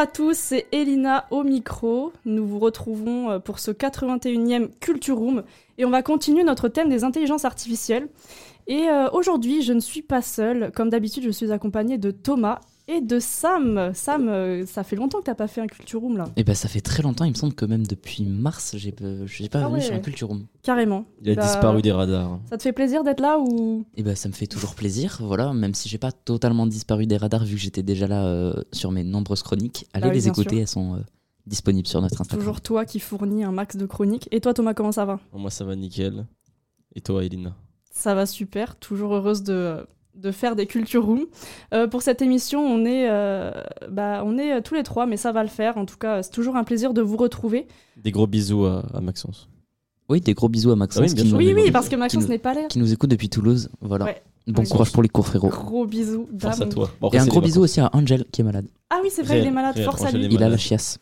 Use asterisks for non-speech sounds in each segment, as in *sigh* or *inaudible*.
À tous, c'est Elina au micro. Nous vous retrouvons euh, pour ce 81e Culture Room et on va continuer notre thème des intelligences artificielles. Et euh, aujourd'hui, je ne suis pas seule. Comme d'habitude, je suis accompagnée de Thomas et de Sam. Sam, euh, ça fait longtemps que t'as pas fait un Culture Room là. Et ben ça fait très longtemps, il me semble que même depuis mars, j'ai pas, j'ai pas Ah venu ouais. sur un Culture Room. Carrément. Il a Bah, disparu des radars. Ça te fait plaisir d'être là ou? Et ben ça me fait toujours plaisir, voilà, même si j'ai pas totalement disparu des radars vu que j'étais déjà là euh, sur mes nombreuses chroniques. Allez Bah oui, les écouter, sûr. elles sont euh, disponibles sur notre Instagram. toujours toi qui fournis un max de chroniques Et toi Thomas, comment ça va? Moi, ça va nickel. Et toi, Elina? Ça va super, toujours heureuse de, de faire des culture rooms. Euh, pour cette émission, on est, euh, bah, on est euh, tous les trois, mais ça va le faire. En tout cas, c'est toujours un plaisir de vous retrouver. Des gros bisous à, à Maxence. Oui, des gros bisous à Maxence Ah oui, bien qui, sûr. nous, Oui, parce que Maxence n'est pas là. qui nous écoute depuis Toulouse, voilà. Ouais. Bon Ouais. courage pour les cours frérot. Gros bisous. Force à toi. Bon, Et après, un c'est gros bisou aussi à Angel qui est malade. Ah oui, c'est vrai, il est malade. Force à lui. Il a la chiasse.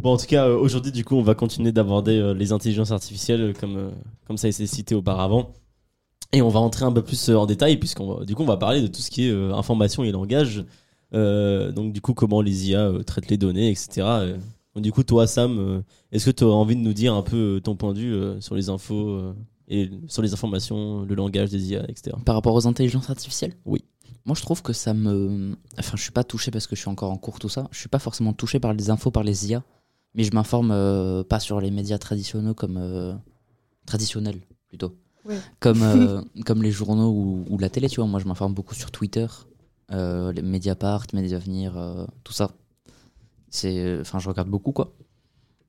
Bon, en tout cas, euh, aujourd'hui, du coup, on va continuer d'aborder euh, les intelligences artificielles euh, comme, comme ça a été cité auparavant. Et on va entrer un peu plus euh, en détail, puisqu'on va, du coup, on va parler de tout ce qui est euh, information et langage. Euh, donc, du coup, comment les IA euh, traitent les données, etc. Donc, du coup, toi, Sam, est-ce que tu aurais envie de nous dire un peu ton point de vue sur les infos et sur les informations, le langage des IA, etc. Par rapport aux intelligences artificielles? Oui. Moi, je trouve que ça me. Enfin, je suis pas touché parce que je suis encore en cours, tout ça. Je suis pas forcément touché par les infos, par les IA. Mais je m'informe pas sur les médias traditionnels comme. traditionnels, plutôt. Ouais. Comme, euh, *laughs* comme les journaux ou, ou la télé, tu vois. Moi, je m'informe beaucoup sur Twitter, euh, les Mediapart, Médias Avenir, euh, tout ça. C'est. Enfin, je regarde beaucoup, quoi.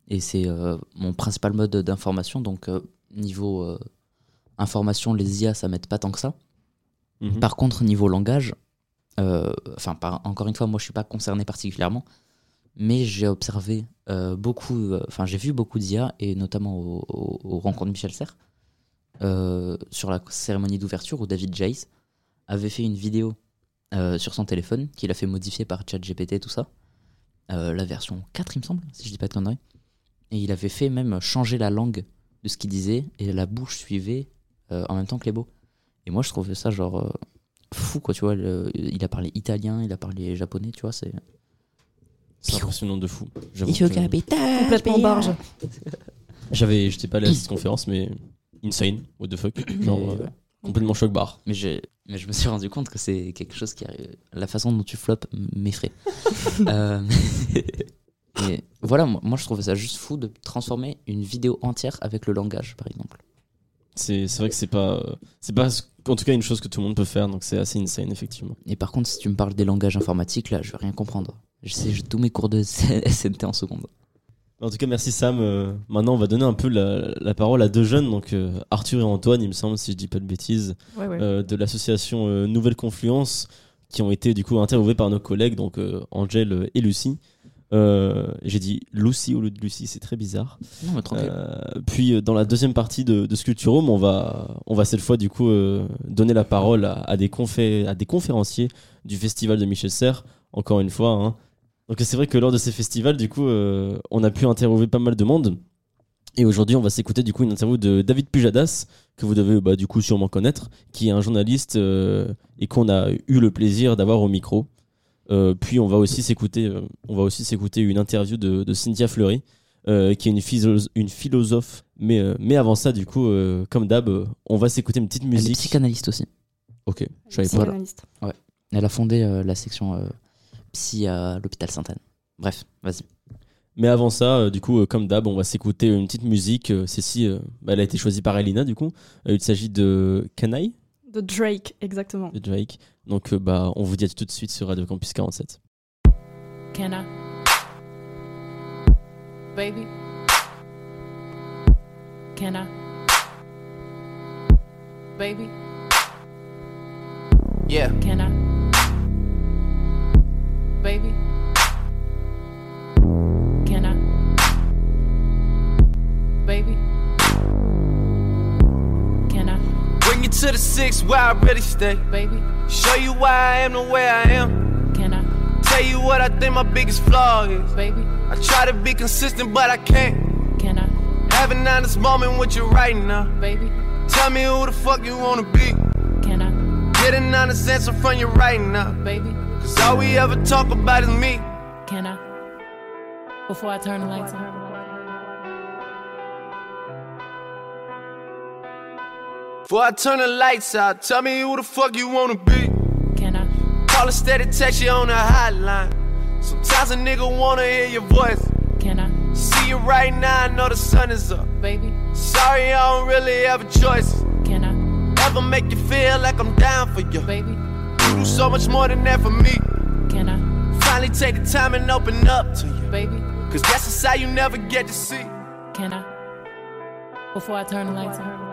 Et c'est euh, mon principal mode d'information. Donc, euh, niveau euh, information, les IA, ça m'aide pas tant que ça. Mhm. Par contre, niveau langage, enfin, encore une fois, moi je suis pas concerné particulièrement, mais j'ai observé euh, beaucoup, euh, enfin, j'ai vu beaucoup d'IA, et notamment au, au- aux rencontres de Michel Serres, euh, sur la cérémonie d'ouverture où David Jace avait fait une vidéo euh, sur son téléphone qu'il a fait modifier par ChatGPT, tout ça, Euh, la version 4, il me semble, si je dis pas de conneries. Et il avait fait même changer la langue de ce qu'il disait, et la bouche suivait euh, en même temps que les mots. Et moi, je trouvais ça genre euh, fou, quoi, tu vois. le- il a parlé italien, il a parlé japonais, tu vois. C'est C'est impressionnant de fou. J'avoue Complètement barge. J'avais, j'étais pas allé à cette conférence, mais insane, what the fuck. *coughs* Genre, euh, ouais. complètement choc barre. Mais, j'ai- mais je me suis rendu compte que c'est quelque chose qui arrive. La façon dont tu floppes m'effraie. *laughs* Euh, *laughs* voilà, moi, moi, je trouvais ça juste fou de transformer une vidéo entière avec le langage, par exemple. C'est, c'est vrai que c'est pas, c'est pas, en tout cas, une chose que tout le monde peut faire, donc c'est assez insane, effectivement. Et par contre, si tu me parles des langages informatiques, là, je vais rien comprendre. Je sais j'ai tous mes cours de *laughs* SNT en seconde. En tout cas, merci Sam. Euh, maintenant, on va donner un peu la, la parole à deux jeunes, donc euh, Arthur et Antoine, il me semble, si je dis pas de bêtises, Ouais, ouais. euh, de l'association euh, Nouvelle Confluence, qui ont été du coup interviewés par nos collègues, donc euh, Angèle et Lucie. Euh, j'ai dit Lucie au lieu de Lucie, c'est très bizarre. Non, mais tranquille. Euh, puis dans la deuxième partie de, de Sculpturome, on va, on va cette fois du coup euh, donner la parole à, à des confé- à des conférenciers du festival de Michel Serres, encore une fois. hein. Donc c'est vrai que lors de ces festivals, du coup, euh, on a pu interviewer pas mal de monde. Et aujourd'hui, on va s'écouter du coup une interview de David Pujadas, que vous devez bah, du coup sûrement connaître, qui est un journaliste euh, et qu'on a eu le plaisir d'avoir au micro. Euh, puis on va aussi s'écouter, euh, on va aussi s'écouter une interview de, de Cynthia Fleury, euh, qui est une, philo- une philosophe. Mais, euh, mais avant ça, du coup, euh, comme d'hab, on va s'écouter une petite Elle est musique. psychanalyste aussi. Ok, je savais pas. Psychanalyste. Elle a fondé euh, la section euh, psy à l'hôpital Sainte-Anne. Bref, vas-y. Mais avant ça, euh, du coup, euh, comme d'hab, on va s'écouter une petite musique. Euh, Celle-ci, euh, bah, elle a été choisie par Elina, du coup. Euh, il s'agit de Canaille, De Drake, exactement. de Drake. Donc, euh, bah, on vous dit à tout de suite sur Radio Campus 47. Can I? Baby? Can I? Baby, Yeah. can I? Baby, can I? Baby, can I? Bring you to the six where I really stay. Baby, Show you why I am the way I am. can I? Tell you what I think my biggest flaw is. Baby, I try to be consistent, but I can't. can I? Have an honest moment with you right now. Baby, Tell me who the fuck you wanna be. can I? Get an honest answer from you right now. Baby, Cause all we ever talk about is me. can I? Before I turn the lights on. Before I turn the lights out, tell me who the fuck you wanna be. Can I? Call a steady text you on the hotline. Sometimes a nigga wanna hear your voice. Can I? See you right now, I know the sun is up. Baby, Sorry, I don't really have a choice. can I? Ever make you feel like I'm down for you? Baby, You do so much more than that for me. can I? Finally take the time and open up to you. Baby, Cause that's a side you never get to see. can I? Before I turn the lights on.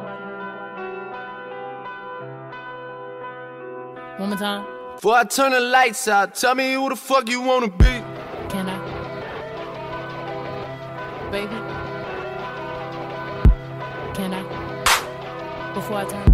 One more time. Before I turn the lights out, tell me who the fuck you wanna be. Can I? Baby? Can I? Before I turn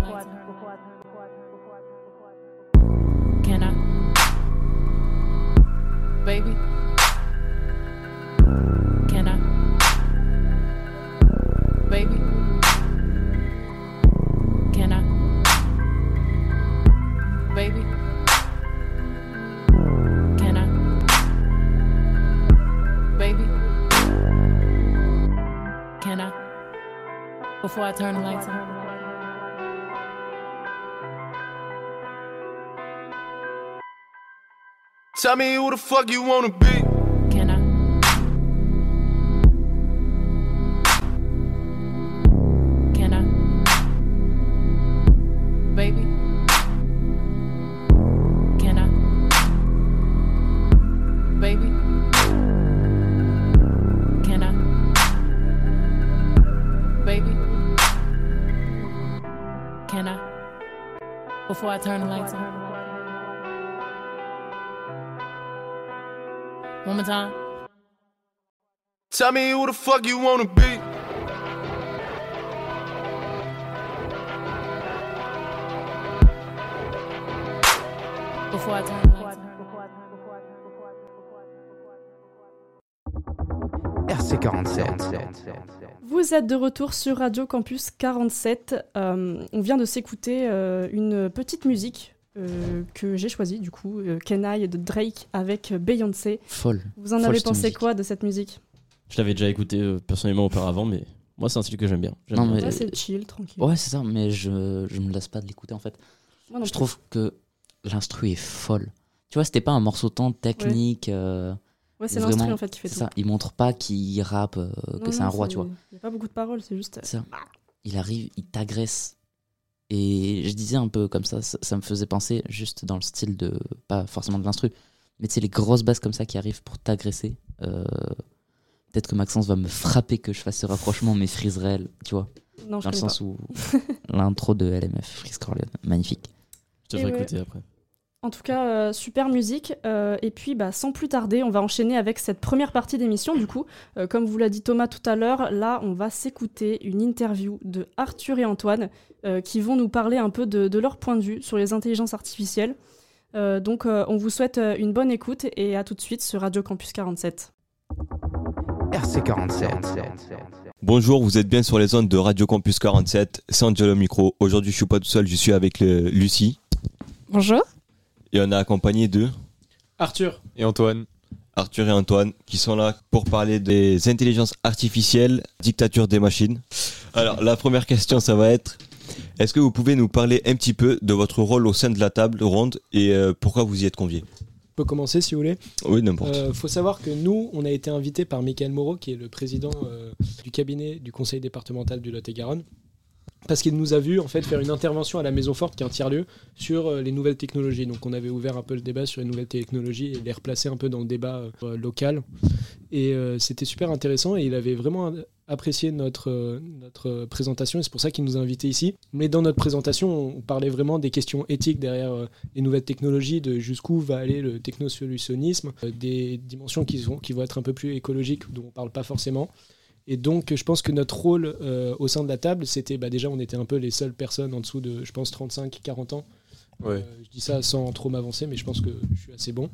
Before I turn the lights on. Tell me who the fuck you wanna be. I turn the lights on. One more time. Tell me who the fuck you wanna be. Before I turn the lights on. RC47. Vous êtes de retour sur Radio Campus 47. Euh, on vient de s'écouter euh, une petite musique euh, que j'ai choisie, du coup, euh, Can I de Drake avec Beyoncé. Folle. Vous en Folle, avez pensé musique. quoi de cette musique? Je l'avais déjà écouté euh, personnellement auparavant, mais moi, c'est un style que j'aime bien. J'aime Non, bien. mais- C'est chill, tranquille. Ouais, c'est ça, mais je, je me lasse pas de l'écouter en fait. Moi non Je plus. trouve que l'instru est folle. Tu vois, c'était pas un morceau tant technique. euh, Ouais, c'est l'instru en fait qui fait tout. ça. Il montre pas qu'il rappe, euh, que c'est un roi, tu vois. Il n'y a pas beaucoup de paroles, c'est juste. Ça. Il arrive, il t'agresse. Et je disais un peu comme ça, ça, ça me faisait penser juste dans le style de. Pas forcément de l'instru, mais tu sais, les grosses basses comme ça qui arrivent pour t'agresser. euh, Peut-être que Maxence va me frapper que je fasse ce rapprochement, mais Freeze tu vois. Non, je Dans le sens où *laughs* l'intro de LMF, Freeze Corleone, magnifique. Je devrais Et ouais. écouter après. En tout cas, euh, super musique. Euh, et puis, bah, sans plus tarder, on va enchaîner avec cette première partie d'émission. Du coup, Euh, comme vous l'a dit Thomas tout à l'heure, là, on va s'écouter une interview de Arthur et Antoine euh, qui vont nous parler un peu de, de leur point de vue sur les intelligences artificielles. Euh, donc, euh, on vous souhaite une bonne écoute et à tout de suite sur Radio Campus 47. RC47. Bonjour, vous êtes bien sur les ondes de Radio Campus 47, c'est Angelo Micro. Aujourd'hui, je suis pas tout seul, je suis avec le- Lucie Bonjour. Et on est accompagné de Arthur et Antoine. Arthur et Antoine qui sont là pour parler des intelligences artificielles, dictature des machines. Alors, la première question, ça va être est-ce que vous pouvez nous parler un petit peu de votre rôle au sein de la table ronde et euh, pourquoi vous y êtes conviés? On peut commencer si vous voulez. Oui, n'importe. Euh, faut savoir que nous, on a été invités par Michael Moreau, qui est le président euh, du cabinet du conseil départemental du Lot-et-Garonne, parce qu'il nous a vu en fait faire une intervention à la Maison Forte, qui est un tiers-lieu, sur euh, les nouvelles technologies. Donc on avait ouvert un peu le débat sur les nouvelles technologies et les replacer un peu dans le débat euh, local. Et euh, c'était super intéressant et il avait vraiment apprécié notre, notre présentation et c'est pour ça qu'il nous a invités ici. Mais dans notre présentation, on parlait vraiment des questions éthiques derrière les nouvelles technologies, de jusqu'où va aller le technosolutionnisme, des dimensions qui, vont être un peu plus écologiques, dont on parle pas forcément. Et donc, je pense que notre rôle euh, au sein de la table, c'était bah, déjà, on était un peu les seules personnes en dessous de, je pense, 35-40 ans. Ouais. Euh, je dis ça sans trop m'avancer, mais je pense que je suis assez bon.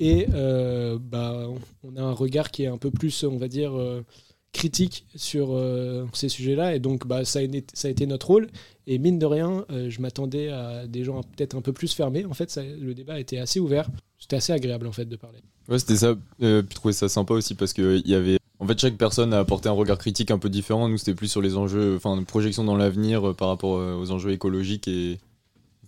Et euh, bah, on a un regard qui est un peu plus, on va dire, critique sur ces sujets-là. Et donc, bah, ça, a été, ça a été notre rôle. Et mine de rien, je m'attendais à des gens peut-être un peu plus fermés. En fait, ça- le débat était assez ouvert. C'était assez agréable, en fait, de parler. Ouais, c'était ça. Puis je trouvais ça sympa aussi parce que il y avait. En fait, chaque personne a apporté un regard critique un peu différent. Nous, c'était plus sur les enjeux, enfin, une projection dans l'avenir euh, par rapport euh, aux enjeux écologiques et.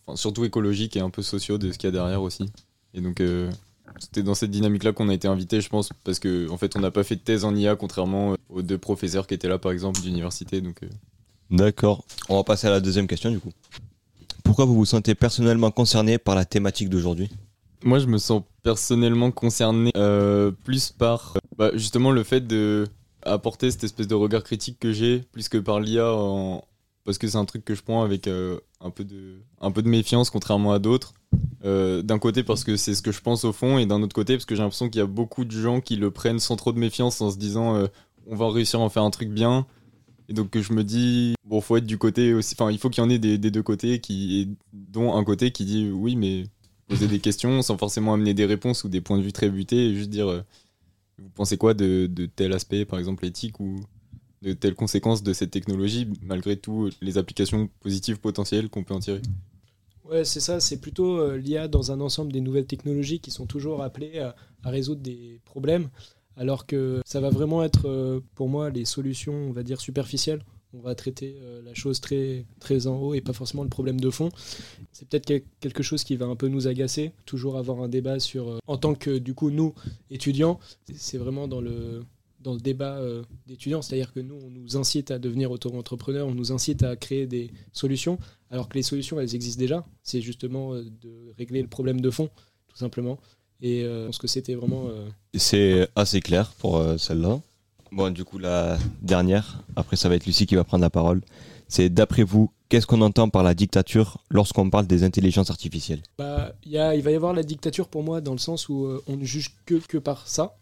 Enfin, surtout écologiques et un peu sociaux de ce qu'il y a derrière aussi. Et donc, euh, c'était dans cette dynamique-là qu'on a été invité, je pense, parce que en fait, on n'a pas fait de thèse en IA, contrairement aux deux professeurs qui étaient là, par exemple, d'université. Donc, euh, D'accord. On va passer à la deuxième question du coup. Pourquoi vous vous sentez personnellement concerné par la thématique d'aujourd'hui? Moi, je me sens personnellement concerné euh, plus par euh, bah, justement le fait de apporter cette espèce de regard critique que j'ai, plus que par l'IA, parce que c'est un truc que je prends avec euh, un, peu de, un peu de méfiance, contrairement à d'autres. D'un côté parce que c'est ce que je pense au fond, et d'un autre côté parce que j'ai l'impression qu'il y a beaucoup de gens qui le prennent sans trop de méfiance en se disant on va réussir à en faire un truc bien. Et donc que je me dis, bon, faut être du côté aussi, enfin, il faut qu'il y en ait des, des deux côtés, qui, et dont un côté qui dit oui, mais poser des questions sans forcément amener des réponses ou des points de vue très butés et juste dire euh, vous pensez quoi de, de tel aspect par exemple éthique ou de telles conséquences de cette technologie malgré tout les applications positives potentielles qu'on peut en tirer? Ouais, c'est ça, c'est plutôt euh, l'IA dans un ensemble des nouvelles technologies qui sont toujours appelées à, résoudre des problèmes, alors que ça va vraiment être euh, pour moi les solutions, on va dire, superficielles. On va traiter euh, la chose très, très en haut et pas forcément le problème de fond. C'est peut-être quel- quelque chose qui va un peu nous agacer, toujours avoir un débat sur, euh, en tant que du coup nous, étudiants, c'est- vraiment dans le, dans le débat euh, d'étudiants, c'est-à-dire que nous, on nous incite à devenir auto-entrepreneurs, on nous incite à créer des solutions, alors que les solutions, elles existent déjà. C'est justement de régler le problème de fond, tout simplement. Et euh, je pense que c'était vraiment... C'est assez clair pour celle-là. Bon, du coup, la dernière, après ça va être Lucie qui va prendre la parole. C'est d'après vous, qu'est-ce qu'on entend par la dictature lorsqu'on parle des intelligences artificielles? Bah, y a- il va y avoir la dictature pour moi dans le sens où euh, on ne juge que, que par ça.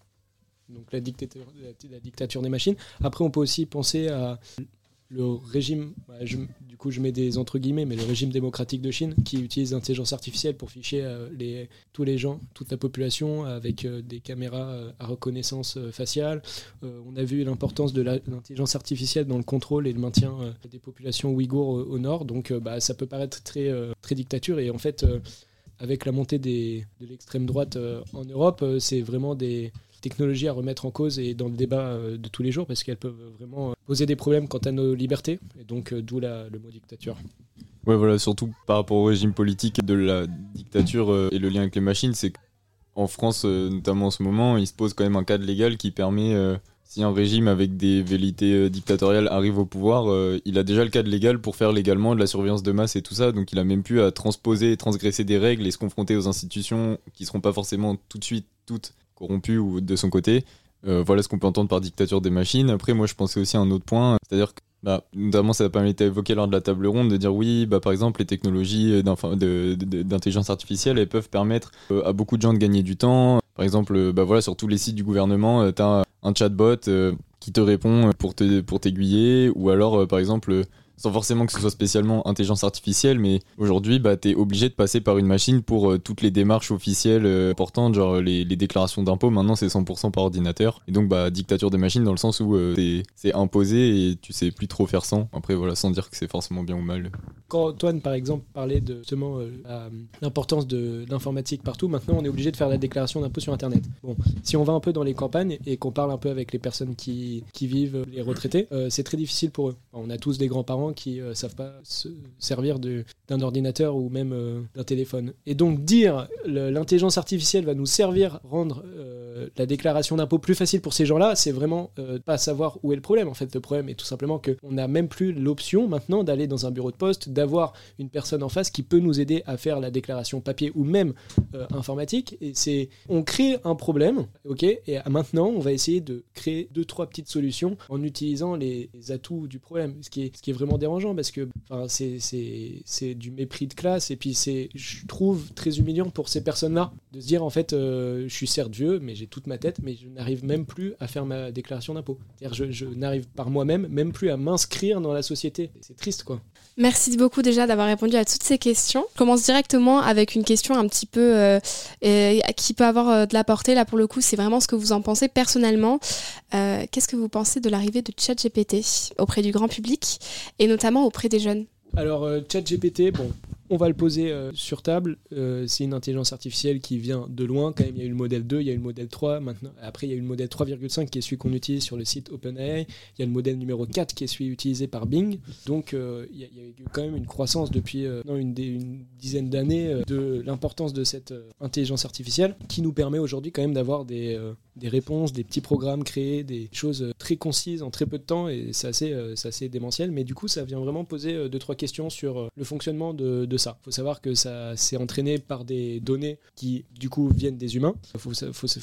Donc la dictature, la dictature des machines. Après, on peut aussi penser à le régime, bah, du coup je mets des entre guillemets, mais le régime démocratique de Chine qui utilise l'intelligence artificielle pour ficher euh, tous les gens, toute la population avec euh, des caméras euh, à reconnaissance faciale. On a vu l'importance de l'intelligence artificielle dans le contrôle et le maintien des populations ouïghours au, nord. Donc bah, ça peut paraître très, très dictature et en fait avec la montée des, de l'extrême droite en Europe, c'est vraiment des technologies à remettre en cause et dans le débat euh, de tous les jours parce qu'elles peuvent vraiment euh, poser des problèmes quant à nos libertés et donc euh, d'où le mot dictature. Ouais, voilà, surtout par rapport au régime politique de la dictature et le lien avec les machines, c'est qu'en France, notamment en ce moment, il se pose quand même un cadre légal qui permet, si un régime avec des velléités dictatoriales arrive au pouvoir, il a déjà le cadre légal pour faire légalement de la surveillance de masse et tout ça, donc il a même pu à transposer et transgresser des règles et se confronter aux institutions qui seront pas forcément tout de suite toutes corrompues ou de son côté. Euh, voilà ce qu'on peut entendre par dictature des machines. Après, moi, je pensais aussi à un autre point, c'est-à-dire que bah, notamment, ça a pas été évoqué lors de la table ronde de dire oui, bah, par exemple, les technologies de- d'intelligence artificielle, elles peuvent permettre euh, à beaucoup de gens de gagner du temps. Par exemple, euh, bah, sur tous les sites du gouvernement, tu as un chatbot euh, qui te répond pour t'aiguiller, ou alors, euh, par exemple, euh, sans forcément que ce soit spécialement intelligence artificielle, mais aujourd'hui, bah, tu es obligé de passer par une machine pour euh, toutes les démarches officielles euh, importantes, genre les, déclarations d'impôts, maintenant c'est 100% par ordinateur. Et donc, bah, dictature des machines dans le sens où euh, c'est- imposé et tu sais plus trop faire sans. Après, voilà, sans dire que c'est forcément bien ou mal. Quand Antoine, par exemple, parlait de justement euh, l'importance de l'informatique partout, maintenant on est obligé de faire la déclaration d'impôt sur Internet. Bon, si on va un peu dans les campagnes et qu'on parle un peu avec les personnes qui, vivent, les retraités, c'est très difficile pour eux. On a tous des grands-parents qui euh, savent pas se servir d'un ordinateur ou même euh, d'un téléphone. Et donc dire l'intelligence artificielle va nous servir, rendre euh, la déclaration d'impôt plus facile pour ces gens-là, c'est vraiment euh, pas savoir où est le problème. En fait, le problème est tout simplement qu'on n'a même plus l'option maintenant d'aller dans un bureau de poste, d'avoir une personne en face qui peut nous aider à faire la déclaration papier ou même euh, informatique. Et c'est, on crée un problème, ok, et maintenant on va essayer de créer deux trois petites solutions en utilisant les, atouts du problème, ce qui est, ce qui est vraiment dérangeant parce que, c'est, du mépris de classe et puis c'est, je trouve très humiliant pour ces personnes-là de se dire en fait, je suis certes vieux, mais j'ai toute ma tête, mais je n'arrive même plus à faire ma déclaration d'impôt. C'est-à-dire, je, je n'arrive par moi-même même plus à m'inscrire dans la société. C'est triste, quoi. Merci beaucoup déjà d'avoir répondu à toutes ces questions. Je commence directement avec une question un petit peu euh, euh, qui peut avoir euh, de la portée. Là, pour le coup, c'est vraiment ce que vous en pensez personnellement. Euh, Qu'est-ce que vous pensez de l'arrivée de ChatGPT auprès du grand public et notamment auprès des jeunes? Alors, ChatGPT, bon, on va le poser euh, sur table. Euh, c'est une intelligence artificielle qui vient de loin. Quand même, il y a eu le modèle 2, il y a eu le modèle 3. Maintenant, après, il y a eu le modèle 3,5 qui est celui qu'on utilise sur le site OpenAI. Il y a le modèle numéro 4 qui est celui utilisé par Bing. Donc, euh, il, y a, eu quand même une croissance depuis une, dizaine d'années de l'importance de cette intelligence artificielle qui nous permet aujourd'hui quand même d'avoir des, des réponses, des petits programmes créés, des choses très concises en très peu de temps et c'est assez, assez démentiel. Mais du coup, ça vient vraiment poser deux, trois questions sur le fonctionnement de ça. Il faut savoir que ça s'est entraîné par des données qui, du coup, viennent des humains.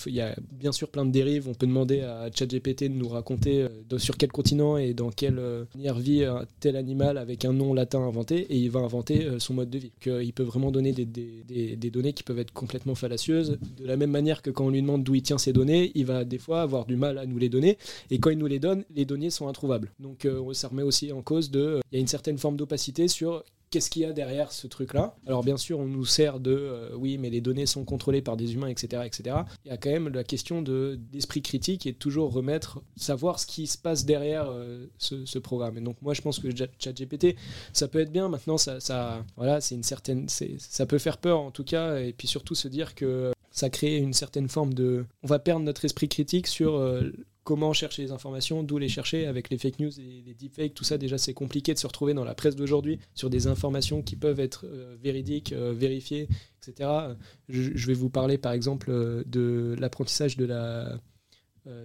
Il y a bien sûr plein de dérives. On peut demander à ChatGPT de nous raconter euh, sur quel continent et dans quelle euh, manière vit un tel animal avec un nom latin inventé et il va inventer euh, son mode de vie. Il peut vraiment donner des, données qui peuvent être complètement fallacieuses. De la même manière que quand on lui demande d'où il tient ses données, il va des fois avoir du mal à nous les donner. Et quand il nous les donne, les données sont introuvables. Donc ça remet aussi en cause de... Il y a une certaine forme d'opacité sur qu'est-ce qu'il y a derrière ce truc-là. Alors bien sûr, on nous sert de euh, oui, mais les données sont contrôlées par des humains, etc., etc. Il y a quand même la question de d'esprit critique et de toujours remettre, savoir ce qui se passe derrière euh, ce, programme. Et donc moi, je pense que ChatGPT, ça peut être bien. Maintenant, ça, voilà, c'est une certaine, ça peut faire peur en tout cas, et puis surtout se dire que ça crée une certaine forme de, on va perdre notre esprit critique sur euh, comment chercher les informations, d'où les chercher avec les fake news et les deepfakes, tout ça déjà c'est compliqué de se retrouver dans la presse d'aujourd'hui sur des informations qui peuvent être euh, véridiques, euh, vérifiées, etc. Je, vais vous parler par exemple euh, de l'apprentissage de la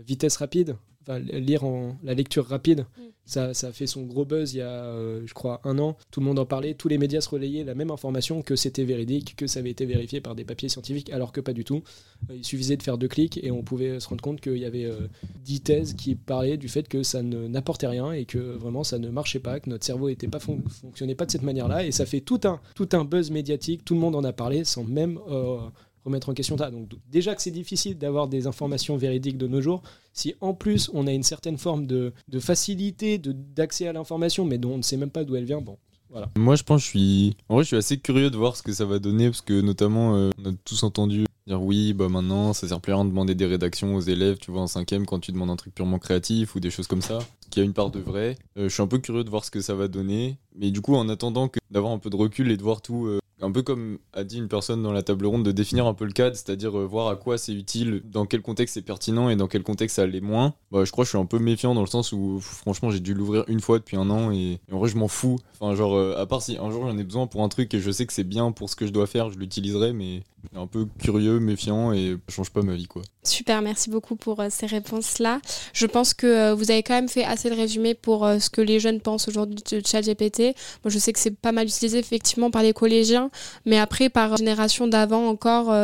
vitesse rapide, enfin lire en la lecture rapide. Ça, ça a fait son gros buzz il y a, euh, je crois, un an. Tout le monde en parlait, tous les médias se relayaient la même information que c'était véridique, que ça avait été vérifié par des papiers scientifiques, alors que pas du tout. Euh, Il suffisait de faire deux clics et on pouvait se rendre compte qu'il y avait euh, dix thèses qui parlaient du fait que ça n'apportait rien et que vraiment ça ne marchait pas, que notre cerveau était pas fon- fonctionnait pas de cette manière-là. Et ça fait tout un, tout un buzz médiatique, tout le monde en a parlé sans même euh, remettre en question ça. Donc déjà que c'est difficile d'avoir des informations véridiques de nos jours, si en plus on a une certaine forme de, de facilité d'accès à l'information, mais dont on ne sait même pas d'où elle vient, bon, voilà. Moi, je pense je suis. En vrai, je suis assez curieux de voir ce que ça va donner parce que, notamment, euh, on a tous entendu dire oui, bah maintenant, ça sert plus à rien de demander des rédactions aux élèves, tu vois, en cinquième, quand tu demandes un truc purement créatif ou des choses comme ça, qui a une part de vrai. Euh, je suis un peu curieux de voir ce que ça va donner. Mais du coup, en attendant que d'avoir un peu de recul et de voir tout. euh, un peu comme a dit une personne dans la table ronde, de définir un peu le cadre, c'est-à-dire euh, voir à quoi c'est utile, dans quel contexte c'est pertinent et dans quel contexte ça l'est moins. Bah, je crois que je suis un peu méfiant dans le sens où, franchement, j'ai dû l'ouvrir une fois depuis un an et, en vrai, je m'en fous. Enfin, genre, euh, à part si un jour j'en ai besoin pour un truc et je sais que c'est bien pour ce que je dois faire, je l'utiliserai, mais un peu curieux, méfiant et change pas ma vie, quoi. Super, merci beaucoup pour euh, ces réponses-là. Je pense que euh, vous avez quand même fait assez de résumé pour euh, ce que les jeunes pensent aujourd'hui de ChatGPT. Moi, je sais que c'est pas mal utilisé effectivement par les collégiens, mais après par génération d'avant encore,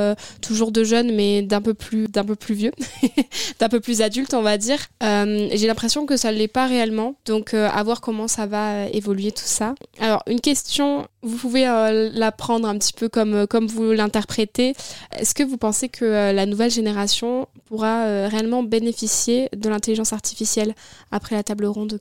toujours de jeunes, mais d'un peu plus, d'un peu plus vieux, *laughs* d'un peu plus adultes, on va dire. J'ai l'impression que ça ne l'est pas réellement, donc à voir comment ça va évoluer tout ça. Alors, une question, vous pouvez la prendre un petit peu comme, comme vous l'interprétez. Est-ce que vous pensez que euh, la nouvelle génération pourra euh, réellement bénéficier de l'intelligence artificielle après la table ronde?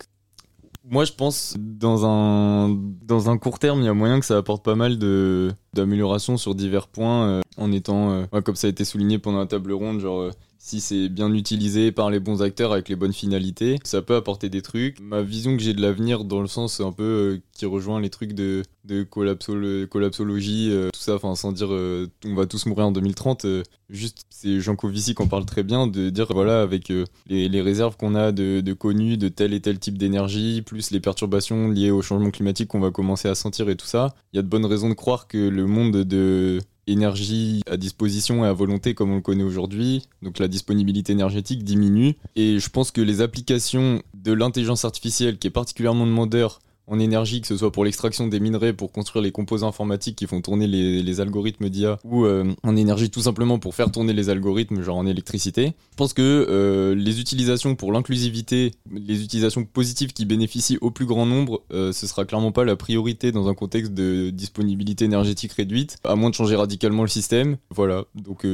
Moi, je pense dans un dans un court terme, il y a moyen que ça apporte pas mal de d'améliorations sur divers points, euh, en étant, comme ça a été souligné pendant la table ronde, genre si c'est bien utilisé par les bons acteurs avec les bonnes finalités, ça peut apporter des trucs. Ma vision que j'ai de l'avenir dans le sens un peu euh, qui rejoint les trucs de, de collapsolo- collapsologie, euh, tout ça, enfin sans dire euh, on va tous mourir en 2030, euh, juste c'est Jean Covici qui en parle très bien, de dire voilà avec les, réserves qu'on a de, de de tel et tel type d'énergie, plus les perturbations liées au changement climatique qu'on va commencer à sentir et tout ça, il y a de bonnes raisons de croire que le monde de énergie à disposition et à volonté comme on le connaît aujourd'hui. Donc la disponibilité énergétique diminue. Et je pense que les applications de l'intelligence artificielle, qui est particulièrement demandeur en énergie, que ce soit pour l'extraction des minerais, pour construire les composants informatiques qui font tourner les, algorithmes d'IA, ou euh, en énergie tout simplement pour faire tourner les algorithmes, genre en électricité. Je pense que euh, les utilisations pour l'inclusivité, les utilisations positives qui bénéficient au plus grand nombre, euh, ce sera clairement pas la priorité dans un contexte de disponibilité énergétique réduite, à moins de changer radicalement le système. Voilà, donc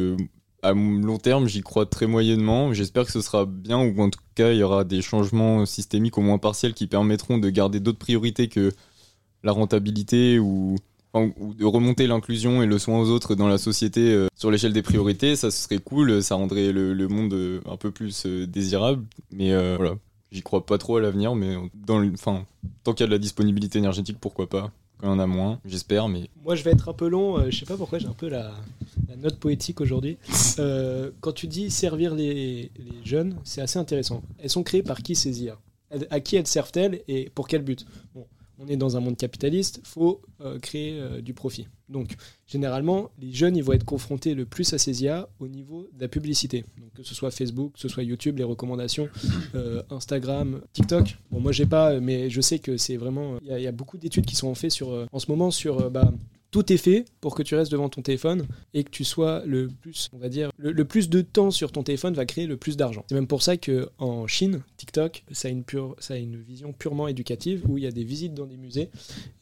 à long terme, j'y crois très moyennement. J'espère que ce sera bien, ou en tout cas, il y aura des changements systémiques au moins partiels qui permettront de garder d'autres priorités que la rentabilité ou, de remonter l'inclusion et le soin aux autres dans la société euh, sur l'échelle des priorités. Ça, serait cool, ça rendrait le, monde euh, un peu plus euh, désirable. Mais voilà, j'y crois pas trop à l'avenir, mais dans enfin, tant qu'il y a de la disponibilité énergétique, pourquoi pas quand en a moins, j'espère, mais Moi, je vais être un peu long. euh, je sais pas pourquoi j'ai un peu la, la note poétique aujourd'hui. *laughs* Euh, quand tu dis servir les, les jeunes, c'est assez intéressant. Elles sont créées par qui ces IA À qui elles servent-elles et pour quel but? Bon, on est dans un monde capitaliste, faut euh, créer euh, du profit. Donc, généralement, les jeunes, ils vont être confrontés le plus à ces IA au niveau de la publicité. Donc, que ce soit Facebook, que ce soit YouTube, les recommandations, euh, Instagram, TikTok. Bon, moi, j'ai pas, mais je sais que c'est vraiment. Il y, a- il beaucoup d'études qui sont faites sur, en ce moment sur. bah, tout est fait pour que tu restes devant ton téléphone et que tu sois le plus, on va dire, le, plus de temps sur ton téléphone va créer le plus d'argent. C'est même pour ça que en Chine, TikTok, ça a une pure, ça a une vision purement éducative où il y a des visites dans des musées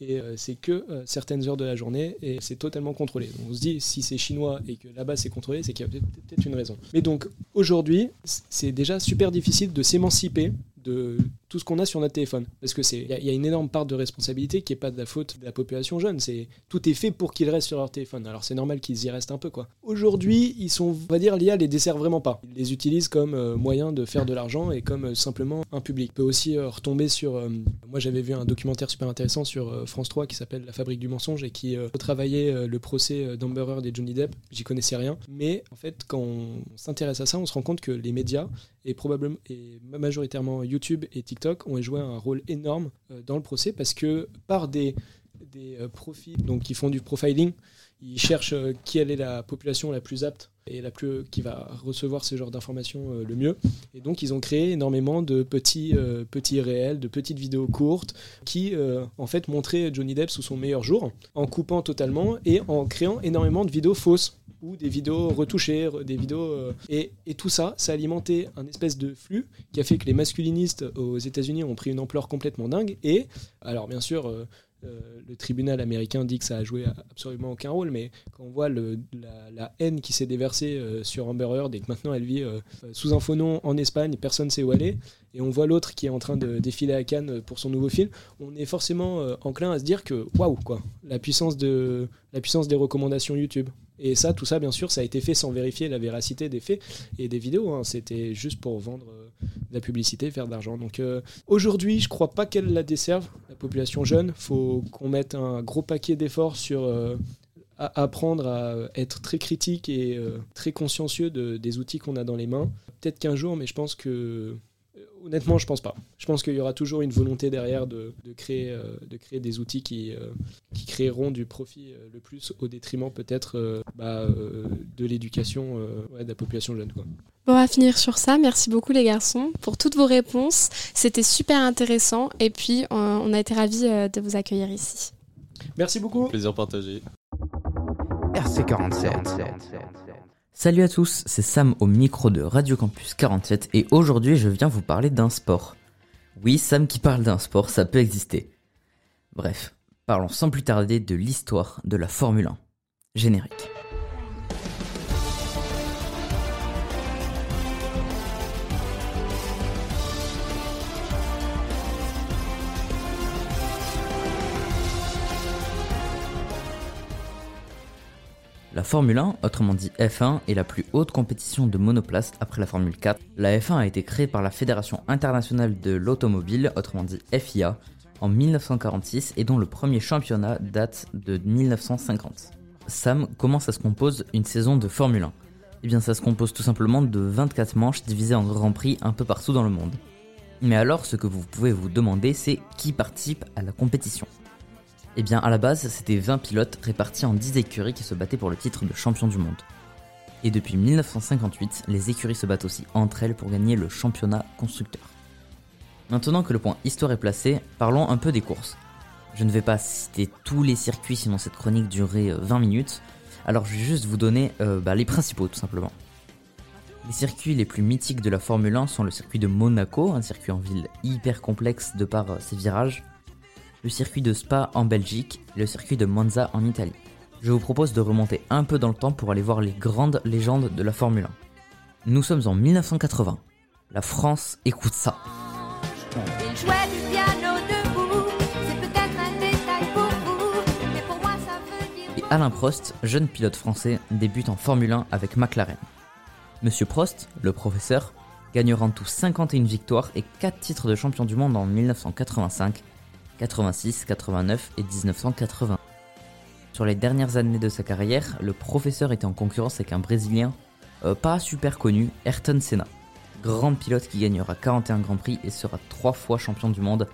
et euh, c'est que euh, certaines heures de la journée et c'est totalement contrôlé. Donc on se dit si c'est chinois et que là-bas c'est contrôlé, c'est qu'il y a peut-être une raison. Mais donc aujourd'hui, c'est déjà super difficile de s'émanciper de tout ce qu'on a sur notre téléphone. Parce que c'est, il y, a- une énorme part de responsabilité qui est pas de la faute de la population jeune. C'est tout est fait pour qu'ils restent sur leur téléphone. Alors c'est normal qu'ils y restent un peu quoi. Aujourd'hui, ils sont, on va dire, l'IA les dessert vraiment pas. Ils les utilisent comme euh, moyen de faire de l'argent et comme euh, simplement un public. On peut aussi euh, retomber sur. moi, j'avais vu un documentaire super intéressant sur France 3 qui s'appelle La Fabrique du mensonge et qui retravaillait le procès d'Amber Heard et Johnny Depp. J'y connaissais rien, mais en fait, quand on s'intéresse à ça, on se rend compte que les médias et probablement et majoritairement YouTube et TikTok ont joué un rôle énorme euh, dans le procès parce que par des des euh, profils donc qui font du profiling, ils cherchent euh, quelle est la population la plus apte et la plus qui va recevoir ce genre d'informations euh, le mieux. Et donc ils ont créé énormément de petits euh, petits réels, de petites vidéos courtes qui euh, en fait montraient Johnny Depp sous son meilleur jour en coupant totalement et en créant énormément de vidéos fausses ou des vidéos retouchées, re- des vidéos euh, et, et tout ça, ça a alimenté un espèce de flux qui a fait que les masculinistes aux États-Unis ont pris une ampleur complètement dingue. Et alors bien sûr, euh, le tribunal américain dit que ça a joué absolument aucun rôle, mais quand on voit le- la, la haine qui s'est déversée euh, sur Amber Heard et que maintenant elle vit euh, sous un faux nom en Espagne, personne ne sait où elle est, et on voit l'autre qui est en train de défiler à Cannes pour son nouveau film, on est forcément enclin à se dire que waouh quoi, la puissance de la puissance des recommandations YouTube. Et ça, tout ça, bien sûr, ça a été fait sans vérifier la véracité des faits et des vidéos. hein. C'était juste pour vendre euh, de la publicité, faire de l'argent. Donc euh, aujourd'hui, je crois pas qu'elle la desserve, la population jeune. faut qu'on mette un gros paquet d'efforts sur euh, apprendre à être très critique et très consciencieux de- des outils qu'on a dans les mains. Peut-être qu'un jour, mais je pense que honnêtement, je pense pas. Je pense qu'il y aura toujours une volonté derrière de, de créer, euh, de créer des outils qui, euh, qui créeront du profit euh, le plus au détriment peut-être euh, bah, euh, de l'éducation euh, ouais, de la population jeune. Quoi. Bon, on va finir sur ça. Merci beaucoup les garçons pour toutes vos réponses. C'était super intéressant et puis on a été ravis euh, de vous accueillir ici. Merci beaucoup. plaisir partagé. RC47. Salut à tous, c'est Sam au micro de Radio Campus 47 et aujourd'hui je viens vous parler d'un sport. Oui, Sam qui parle d'un sport, ça peut exister. Bref, parlons sans plus tarder de l'histoire de la Formule 1. Générique. La Formule 1, autrement dit F1, est la plus haute compétition de monoplace après la Formule 4. La F1 a été créée par la Fédération internationale de l'automobile, autrement dit FIA, en 1946 et dont le premier championnat date de 1950. Sam, comment ça se compose une saison de Formule 1 Eh bien ça se compose tout simplement de 24 manches divisées en grands prix un peu partout dans le monde. Mais alors ce que vous pouvez vous demander c'est qui participe à la compétition? Eh bien, à la base, c'était 20 pilotes répartis en 10 écuries qui se battaient pour le titre de champion du monde. Et depuis 1958, les écuries se battent aussi entre elles pour gagner le championnat constructeur. Maintenant que le point histoire est placé, parlons un peu des courses. Je ne vais pas citer tous les circuits sinon cette chronique durerait euh, 20 minutes, alors je vais juste vous donner euh, bah, les principaux tout simplement. Les circuits les plus mythiques de la Formule 1 sont le circuit de Monaco, un circuit en ville hyper complexe de par euh, ses virages, le circuit de Spa en Belgique et le circuit de Monza en Italie. Je vous propose de remonter un peu dans le temps pour aller voir les grandes légendes de la Formule 1. Nous sommes en 1980. La France écoute ça. Il jouait du piano debout, c'est peut-être un détail pour vous, mais pour moi ça veut dire. Et Alain Prost, jeune pilote français, débute en Formule 1 avec McLaren. Monsieur Prost, le professeur, gagnera en tout 51 victoires et 4 titres de champion du monde en 1985, 86, 89 et 1980. Sur les dernières années de sa carrière, le professeur était en concurrence avec un Brésilien euh, pas super connu, Ayrton Senna. Grand pilote qui gagnera 41 Grands Prix et sera 3 fois champion du monde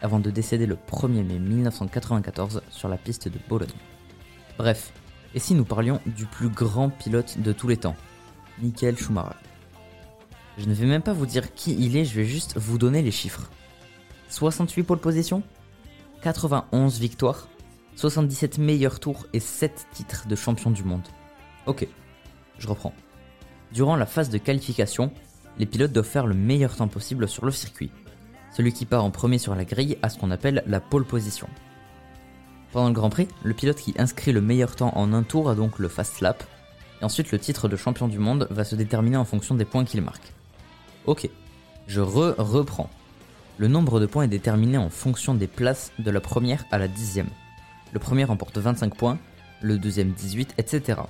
avant de décéder le 1er mai 1994 sur la piste de Bologne. Bref, et si nous parlions du plus grand pilote de tous les temps, Michael Schumacher? Je ne vais même pas vous dire qui il est, je vais juste vous donner les chiffres. 68 pole position, 91 victoires, 77 meilleurs tours et 7 titres de champion du monde. Ok, je reprends. Durant la phase de qualification, les pilotes doivent faire le meilleur temps possible sur le circuit. Celui qui part en premier sur la grille a ce qu'on appelle la pole position. Pendant le Grand Prix, le pilote qui inscrit le meilleur temps en un tour a donc le fast lap, et ensuite le titre de champion du monde va se déterminer en fonction des points qu'il marque. Ok, je re-reprends. Le nombre de points est déterminé en fonction des places de la première à la dixième. Le premier remporte 25 points, le deuxième 18, etc.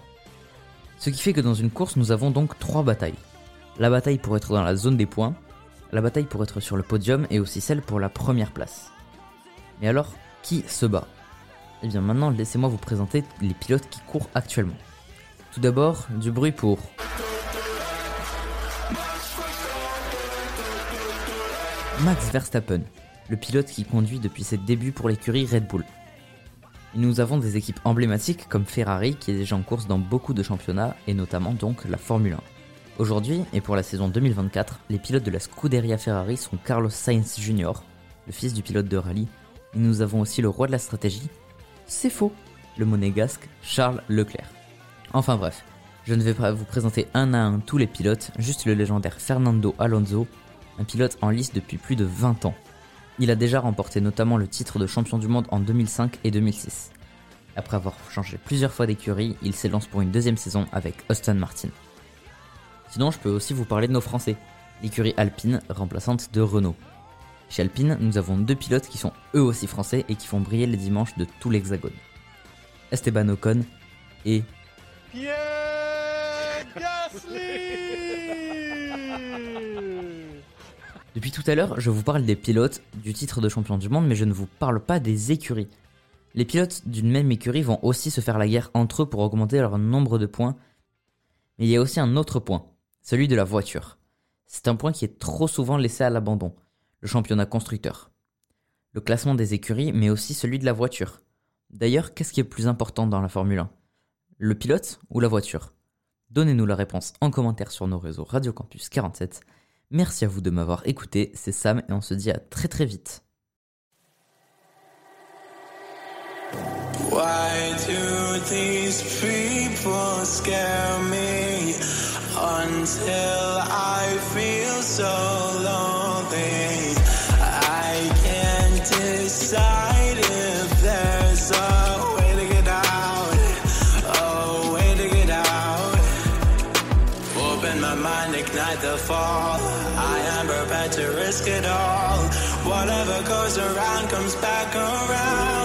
Ce qui fait que dans une course, nous avons donc trois batailles. La bataille pour être dans la zone des points, la bataille pour être sur le podium et aussi celle pour la première place. Mais alors, qui se bat? Eh bien maintenant, laissez-moi vous présenter les pilotes qui courent actuellement. Tout d'abord, du bruit pour... Max Verstappen, le pilote qui conduit depuis ses débuts pour l'écurie Red Bull. Nous avons des équipes emblématiques comme Ferrari qui est déjà en course dans beaucoup de championnats et notamment donc la Formule 1. Aujourd'hui et pour la saison 2024, les pilotes de la Scuderia Ferrari sont Carlos Sainz Jr., le fils du pilote de rallye, nous avons aussi le roi de la stratégie, c'est faux, le monégasque Charles Leclerc. Enfin bref, je ne vais pas vous présenter un à un tous les pilotes, juste le légendaire Fernando Alonso, un pilote en lice depuis plus de 20 ans. Il a déjà remporté notamment le titre de champion du monde en 2005 et 2006. Après avoir changé plusieurs fois d'écurie, il s'élance pour une deuxième saison avec Aston Martin. Sinon, je peux aussi vous parler de nos Français, l'écurie Alpine, remplaçante de Renault. Chez Alpine, nous avons deux pilotes qui sont eux aussi français et qui font briller les dimanches de tout l'Hexagone. Esteban Ocon et Depuis tout à l'heure, je vous parle des pilotes du titre de champion du monde, mais je ne vous parle pas des écuries. Les pilotes d'une même écurie vont aussi se faire la guerre entre eux pour augmenter leur nombre de points. Mais il y a aussi un autre point, celui de la voiture. C'est un point qui est trop souvent laissé à l'abandon, le championnat constructeur. Le classement des écuries, mais aussi celui de la voiture. D'ailleurs, qu'est-ce qui est plus important dans la Formule 1 Le pilote ou la voiture? Donnez-nous la réponse en commentaire sur nos réseaux Radio Campus 47. Merci à vous de m'avoir écouté, c'est Sam et on se dit à très très vite. Risk it all. Whatever goes around comes back around.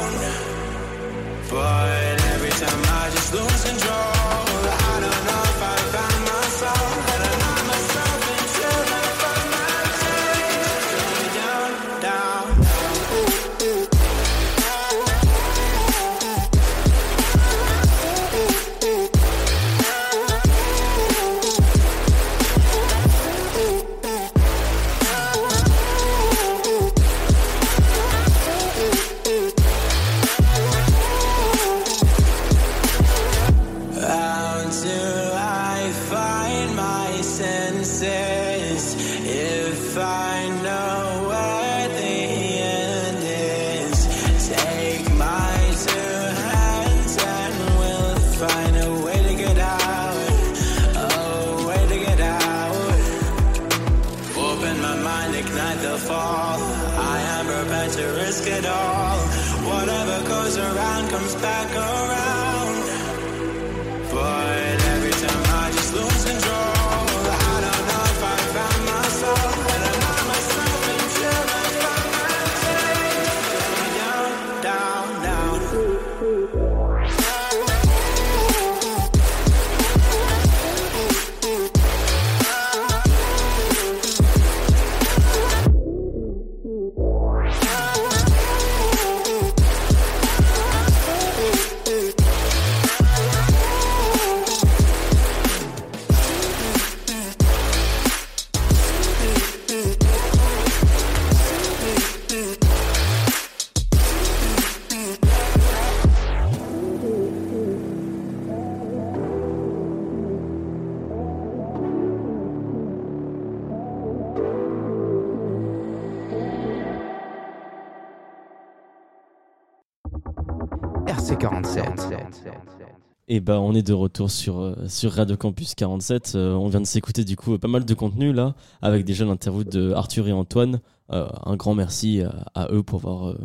Et bah on est de retour sur, euh, sur Radio Campus 47. Euh, on vient de s'écouter du coup pas mal de contenu là, avec déjà l'interview de Arthur et Antoine. Euh, un grand merci à, à eux pour avoir euh,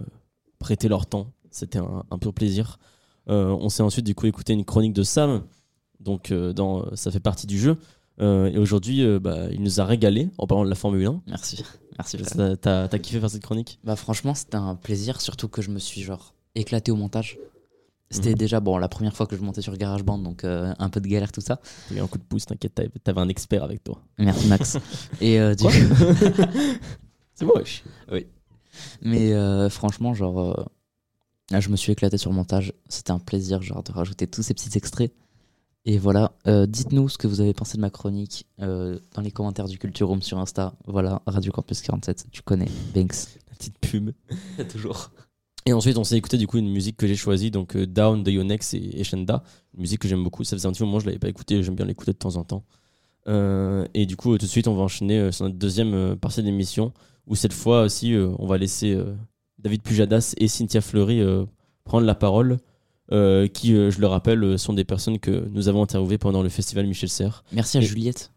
prêté leur temps. C'était un, un pur plaisir. Euh, on s'est ensuite du coup écouté une chronique de Sam. Donc euh, dans, ça fait partie du jeu. Euh, et aujourd'hui, euh, bah, il nous a régalé en parlant de la Formule 1. Merci. Merci. T'as kiffé faire cette chronique? Bah franchement, c'était un plaisir, surtout que je me suis genre éclaté au montage. C'était Mhm. déjà bon la première fois que je montais sur GarageBand, donc euh, un peu de galère tout ça. T'as eu un coup de pouce, t'inquiète, t'avais- t'avais un expert avec toi. Merci Max. *laughs* Et euh, du Quoi coup- *laughs* C'est moche. Oui. Mais euh, franchement, genre, euh, là, je me suis éclaté sur le montage. C'était un plaisir, genre, de rajouter tous ces petits extraits. Et voilà, euh, dites-nous ce que vous avez pensé de ma chronique euh, dans les commentaires du Culture Room sur Insta. Voilà, Radio Campus 47, tu connais, Banks. La petite pub. *laughs* Toujours. Et ensuite, on s'est écouté du coup une musique que j'ai choisie, donc euh, Down de Yonex et, Shenda. Une musique que j'aime beaucoup. Ça faisait un petit moment que je l'avais pas écoutée, j'aime bien l'écouter de temps en temps. Euh, et du coup, euh, tout de suite, on va enchaîner sur notre deuxième partie de l'émission, où cette fois aussi, on va laisser David Pujadas et Cynthia Fleury prendre la parole, euh, qui, euh, je le rappelle, sont des personnes que nous avons interviewées pendant le festival Michel Serres. Merci à Et- Juliette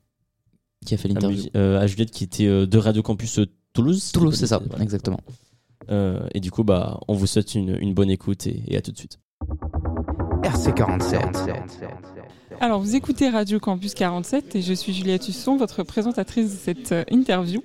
qui a fait à, l'interview. Euh, à Juliette qui était de Radio Campus Toulouse. Toulouse, c'est ça, Voilà. exactement. Euh, et du coup, bah, on vous souhaite une, une bonne écoute et, et à tout de suite. RC47. Alors, vous écoutez Radio Campus 47 et je suis Juliette Husson, votre présentatrice de cette euh, interview.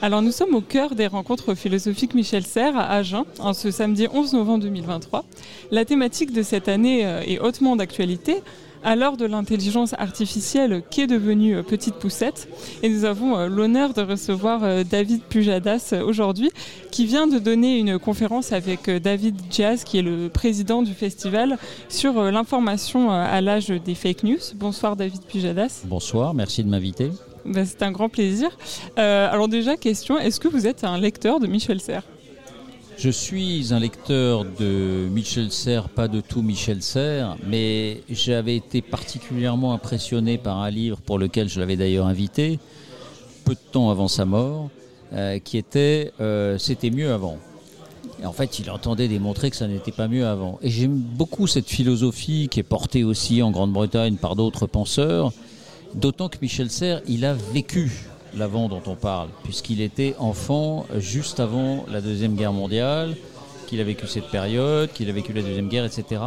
Alors, nous sommes au cœur des rencontres philosophiques Michel Serres à Agen, en ce samedi 11 novembre 2023. La thématique de cette année euh, est hautement d'actualité à l'heure de l'intelligence artificielle qui est devenue euh, petite poussette. Et nous avons euh, l'honneur de recevoir euh, David Pujadas aujourd'hui, qui vient de donner une conférence avec David Diaz, qui est le président du festival, sur l'information à l'âge des fake news. Bonsoir David Pujadas. Bonsoir, merci de m'inviter. Ben, C'est un grand plaisir. Euh, alors déjà, question, est-ce que vous êtes un lecteur de Michel Serres? Je suis un lecteur de Michel Serres, pas de tout Michel Serres, mais j'avais été particulièrement impressionné par un livre pour lequel je l'avais d'ailleurs invité, peu de temps avant sa mort, euh, qui était euh, C'était mieux avant. En fait, il entendait démontrer que ça n'était pas mieux avant. Et j'aime beaucoup cette philosophie qui est portée aussi en Grande-Bretagne par d'autres penseurs, d'autant que Michel Serres, il a vécu l'avant dont on parle, puisqu'il était enfant juste avant la Deuxième Guerre mondiale, qu'il a vécu cette période, qu'il a vécu la Deuxième Guerre, etc.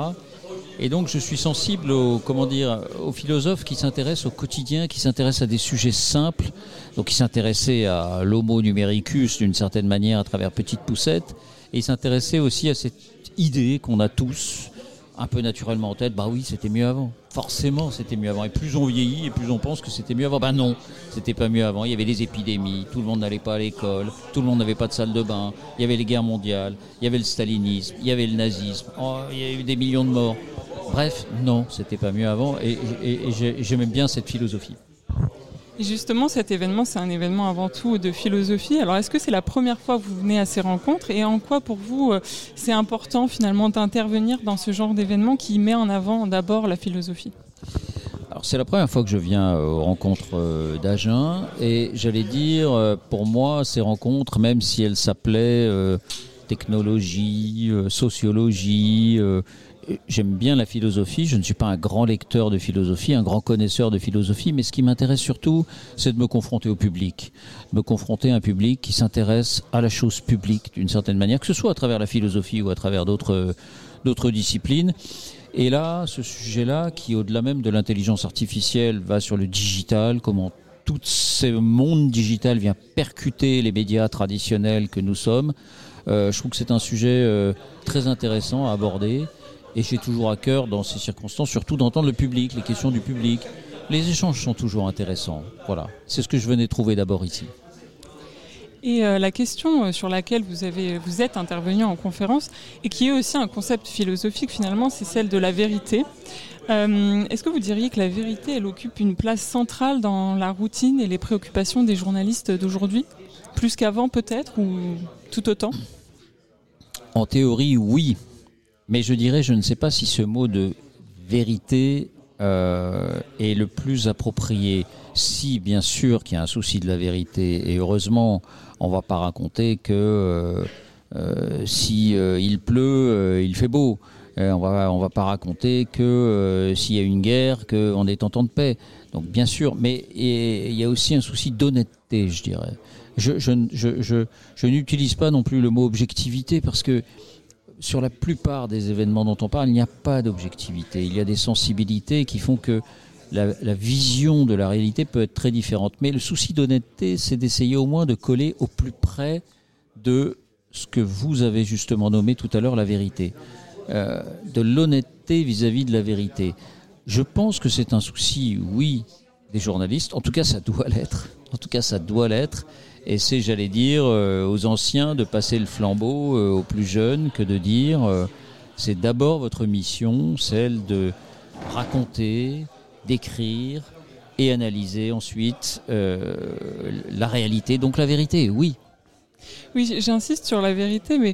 Et donc je suis sensible aux, comment dire, aux philosophes qui s'intéressent au quotidien, qui s'intéressent à des sujets simples, donc qui s'intéressaient à l'homo numericus d'une certaine manière à travers Petite Poussette, et ils s'intéressaient aussi à cette idée qu'on a tous un peu naturellement en tête, bah oui, c'était mieux avant. Forcément, c'était mieux avant. Et plus on vieillit, et plus on pense que c'était mieux avant. Bah non, c'était pas mieux avant. Il y avait des épidémies, tout le monde n'allait pas à l'école, tout le monde n'avait pas de salle de bain, il y avait les guerres mondiales, il y avait le stalinisme, il y avait le nazisme, oh, il y a eu des millions de morts. Bref, non, c'était pas mieux avant. Et, et- et j'ai- j'aimais bien cette philosophie. Justement, cet événement, c'est un événement avant tout de philosophie. Alors, est-ce que c'est la première fois que vous venez à ces rencontres Et en quoi, pour vous, euh, c'est important finalement d'intervenir dans ce genre d'événement qui met en avant d'abord la philosophie? Alors c'est la première fois que je viens euh, aux rencontres euh, d'Agen et j'allais dire pour moi ces rencontres même si elles s'appelaient technologie, sociologie. J'aime bien la philosophie. Je ne suis pas un grand lecteur de philosophie, un grand connaisseur de philosophie, mais ce qui m'intéresse surtout, c'est de me confronter au public. Me confronter à un public qui s'intéresse à la chose publique d'une certaine manière, que ce soit à travers la philosophie ou à travers d'autres d'autres disciplines. Et là, ce sujet-là, qui au-delà même de l'intelligence artificielle, va sur le digital, comment tout ce monde digital vient percuter les médias traditionnels que nous sommes. Euh, je trouve que c'est un sujet euh, très intéressant à aborder. Et j'ai toujours à cœur, dans ces circonstances, surtout d'entendre le public, les questions du public. Les échanges sont toujours intéressants. Voilà, c'est ce que je venais trouver d'abord ici. Et euh, la question euh, sur laquelle vous, avez, vous êtes intervenu en conférence, et qui est aussi un concept philosophique finalement, c'est celle de la vérité. Euh, Est-ce que vous diriez que la vérité, elle occupe une place centrale dans la routine et les préoccupations des journalistes d'aujourd'hui? Plus qu'avant peut-être, ou tout autant? En théorie, oui. Mais je dirais, je ne sais pas si ce mot de vérité euh, est le plus approprié. Si, bien sûr, qu'il y a un souci de la vérité, et heureusement, on va pas raconter que euh, euh, si euh, il pleut, il fait beau. On va on va pas raconter que s'il y a une guerre, qu'on est en temps de paix. Donc bien sûr, mais il y a aussi un souci d'honnêteté, je dirais. Je n'utilise pas non plus le mot objectivité parce que sur la plupart des événements dont on parle, il n'y a pas d'objectivité. Il y a des sensibilités qui font que la, vision de la réalité peut être très différente. Mais le souci d'honnêteté, c'est d'essayer au moins de coller au plus près de ce que vous avez justement nommé tout à l'heure la vérité. Euh, de l'honnêteté vis-à-vis de la vérité. Je pense que c'est un souci, oui, des journalistes. En tout cas, ça doit l'être. En tout cas, ça doit l'être. Et c'est, j'allais dire, euh, aux anciens de passer le flambeau euh, aux plus jeunes que de dire euh, c'est d'abord votre mission, celle de raconter, d'écrire et analyser ensuite la réalité, donc la vérité, oui. Oui, j'insiste sur la vérité, mais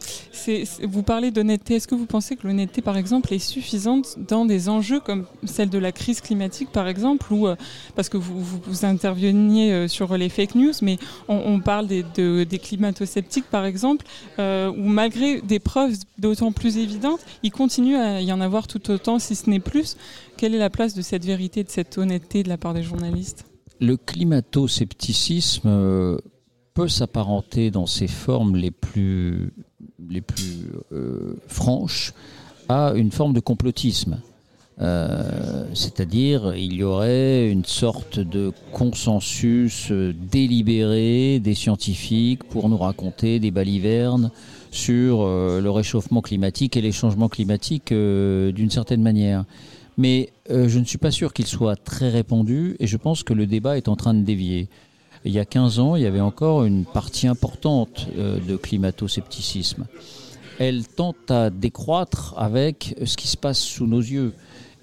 vous parlez d'honnêteté. Est-ce que vous pensez que l'honnêteté, par exemple, est suffisante dans des enjeux comme celle de la crise climatique, par exemple, ou euh, parce que vous, interveniez euh, sur les fake news, mais on, parle des, de- des climato-sceptiques, par exemple, euh, où malgré des preuves d'autant plus évidentes, il continue à y en avoir tout autant, si ce n'est plus. Quelle est la place de cette vérité, de cette honnêteté de la part des journalistes? Le climato-scepticisme peut s'apparenter dans ses formes les plus, les plus euh, franches à une forme de complotisme. Euh, C'est-à-dire, il y aurait une sorte de consensus euh, délibéré des scientifiques pour nous raconter des balivernes sur le réchauffement climatique et les changements climatiques d'une certaine manière. Mais je ne suis pas sûr qu'il soit très répandu et je pense que le débat est en train de dévier. Il y a 15 ans, il y avait encore une partie importante euh, de climato-scepticisme. Elle tente à décroître avec ce qui se passe sous nos yeux.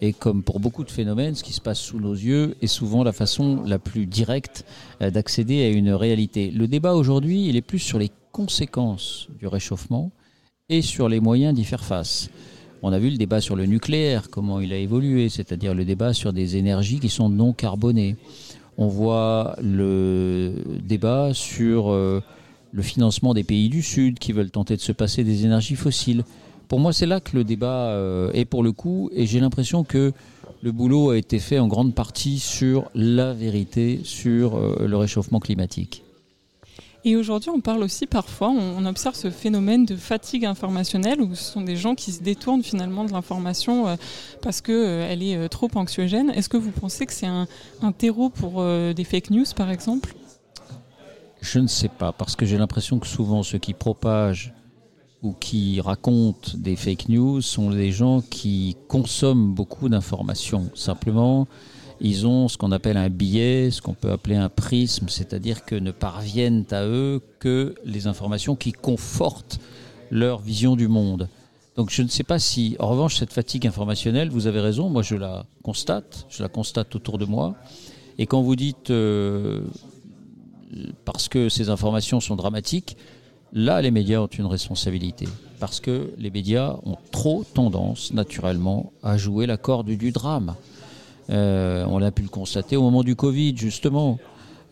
Et comme pour beaucoup de phénomènes, ce qui se passe sous nos yeux est souvent la façon la plus directe euh, d'accéder à une réalité. Le débat aujourd'hui, il est plus sur les conséquences du réchauffement et sur les moyens d'y faire face. On a vu le débat sur le nucléaire, comment il a évolué, c'est-à-dire le débat sur des énergies qui sont non carbonées. On voit le débat sur euh, le financement des pays du Sud qui veulent tenter de se passer des énergies fossiles. Pour moi, c'est là que le débat euh, est pour le coup, et j'ai l'impression que le boulot a été fait en grande partie sur la vérité sur euh, le réchauffement climatique. Et aujourd'hui, on parle aussi parfois, on, observe ce phénomène de fatigue informationnelle où ce sont des gens qui se détournent finalement de l'information euh, parce qu'elle elle est euh, trop anxiogène. Est-ce que vous pensez que c'est un, terreau pour euh, des fake news, par exemple? Je ne sais pas, parce que j'ai l'impression que souvent ceux qui propagent ou qui racontent des fake news sont des gens qui consomment beaucoup d'informations. Simplement, ils ont ce qu'on appelle un biais, ce qu'on peut appeler un prisme, c'est-à-dire que ne parviennent à eux que les informations qui confortent leur vision du monde. Donc je ne sais pas si, en revanche, cette fatigue informationnelle, vous avez raison, moi je la constate, je la constate autour de moi. Et quand vous dites euh, parce que ces informations sont dramatiques, là les médias ont une responsabilité. Parce que les médias ont trop tendance, naturellement, à jouer la corde du drame. Euh, on a pu le constater au moment du Covid, justement.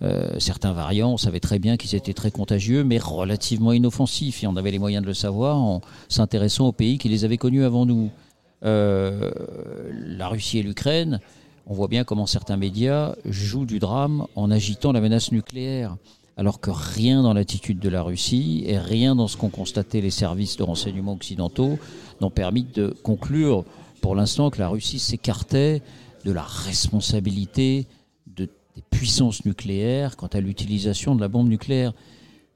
Euh, certains variants, on savait très bien qu'ils étaient très contagieux, mais relativement inoffensifs. Et on avait les moyens de le savoir en s'intéressant aux pays qui les avaient connus avant nous. Euh, la Russie et l'Ukraine, on voit bien comment certains médias jouent du drame en agitant la menace nucléaire. Alors que rien dans l'attitude de la Russie et rien dans ce qu'ont constaté les services de renseignement occidentaux n'ont permis de conclure pour l'instant que la Russie s'écartait de la responsabilité de, des puissances nucléaires quant à l'utilisation de la bombe nucléaire.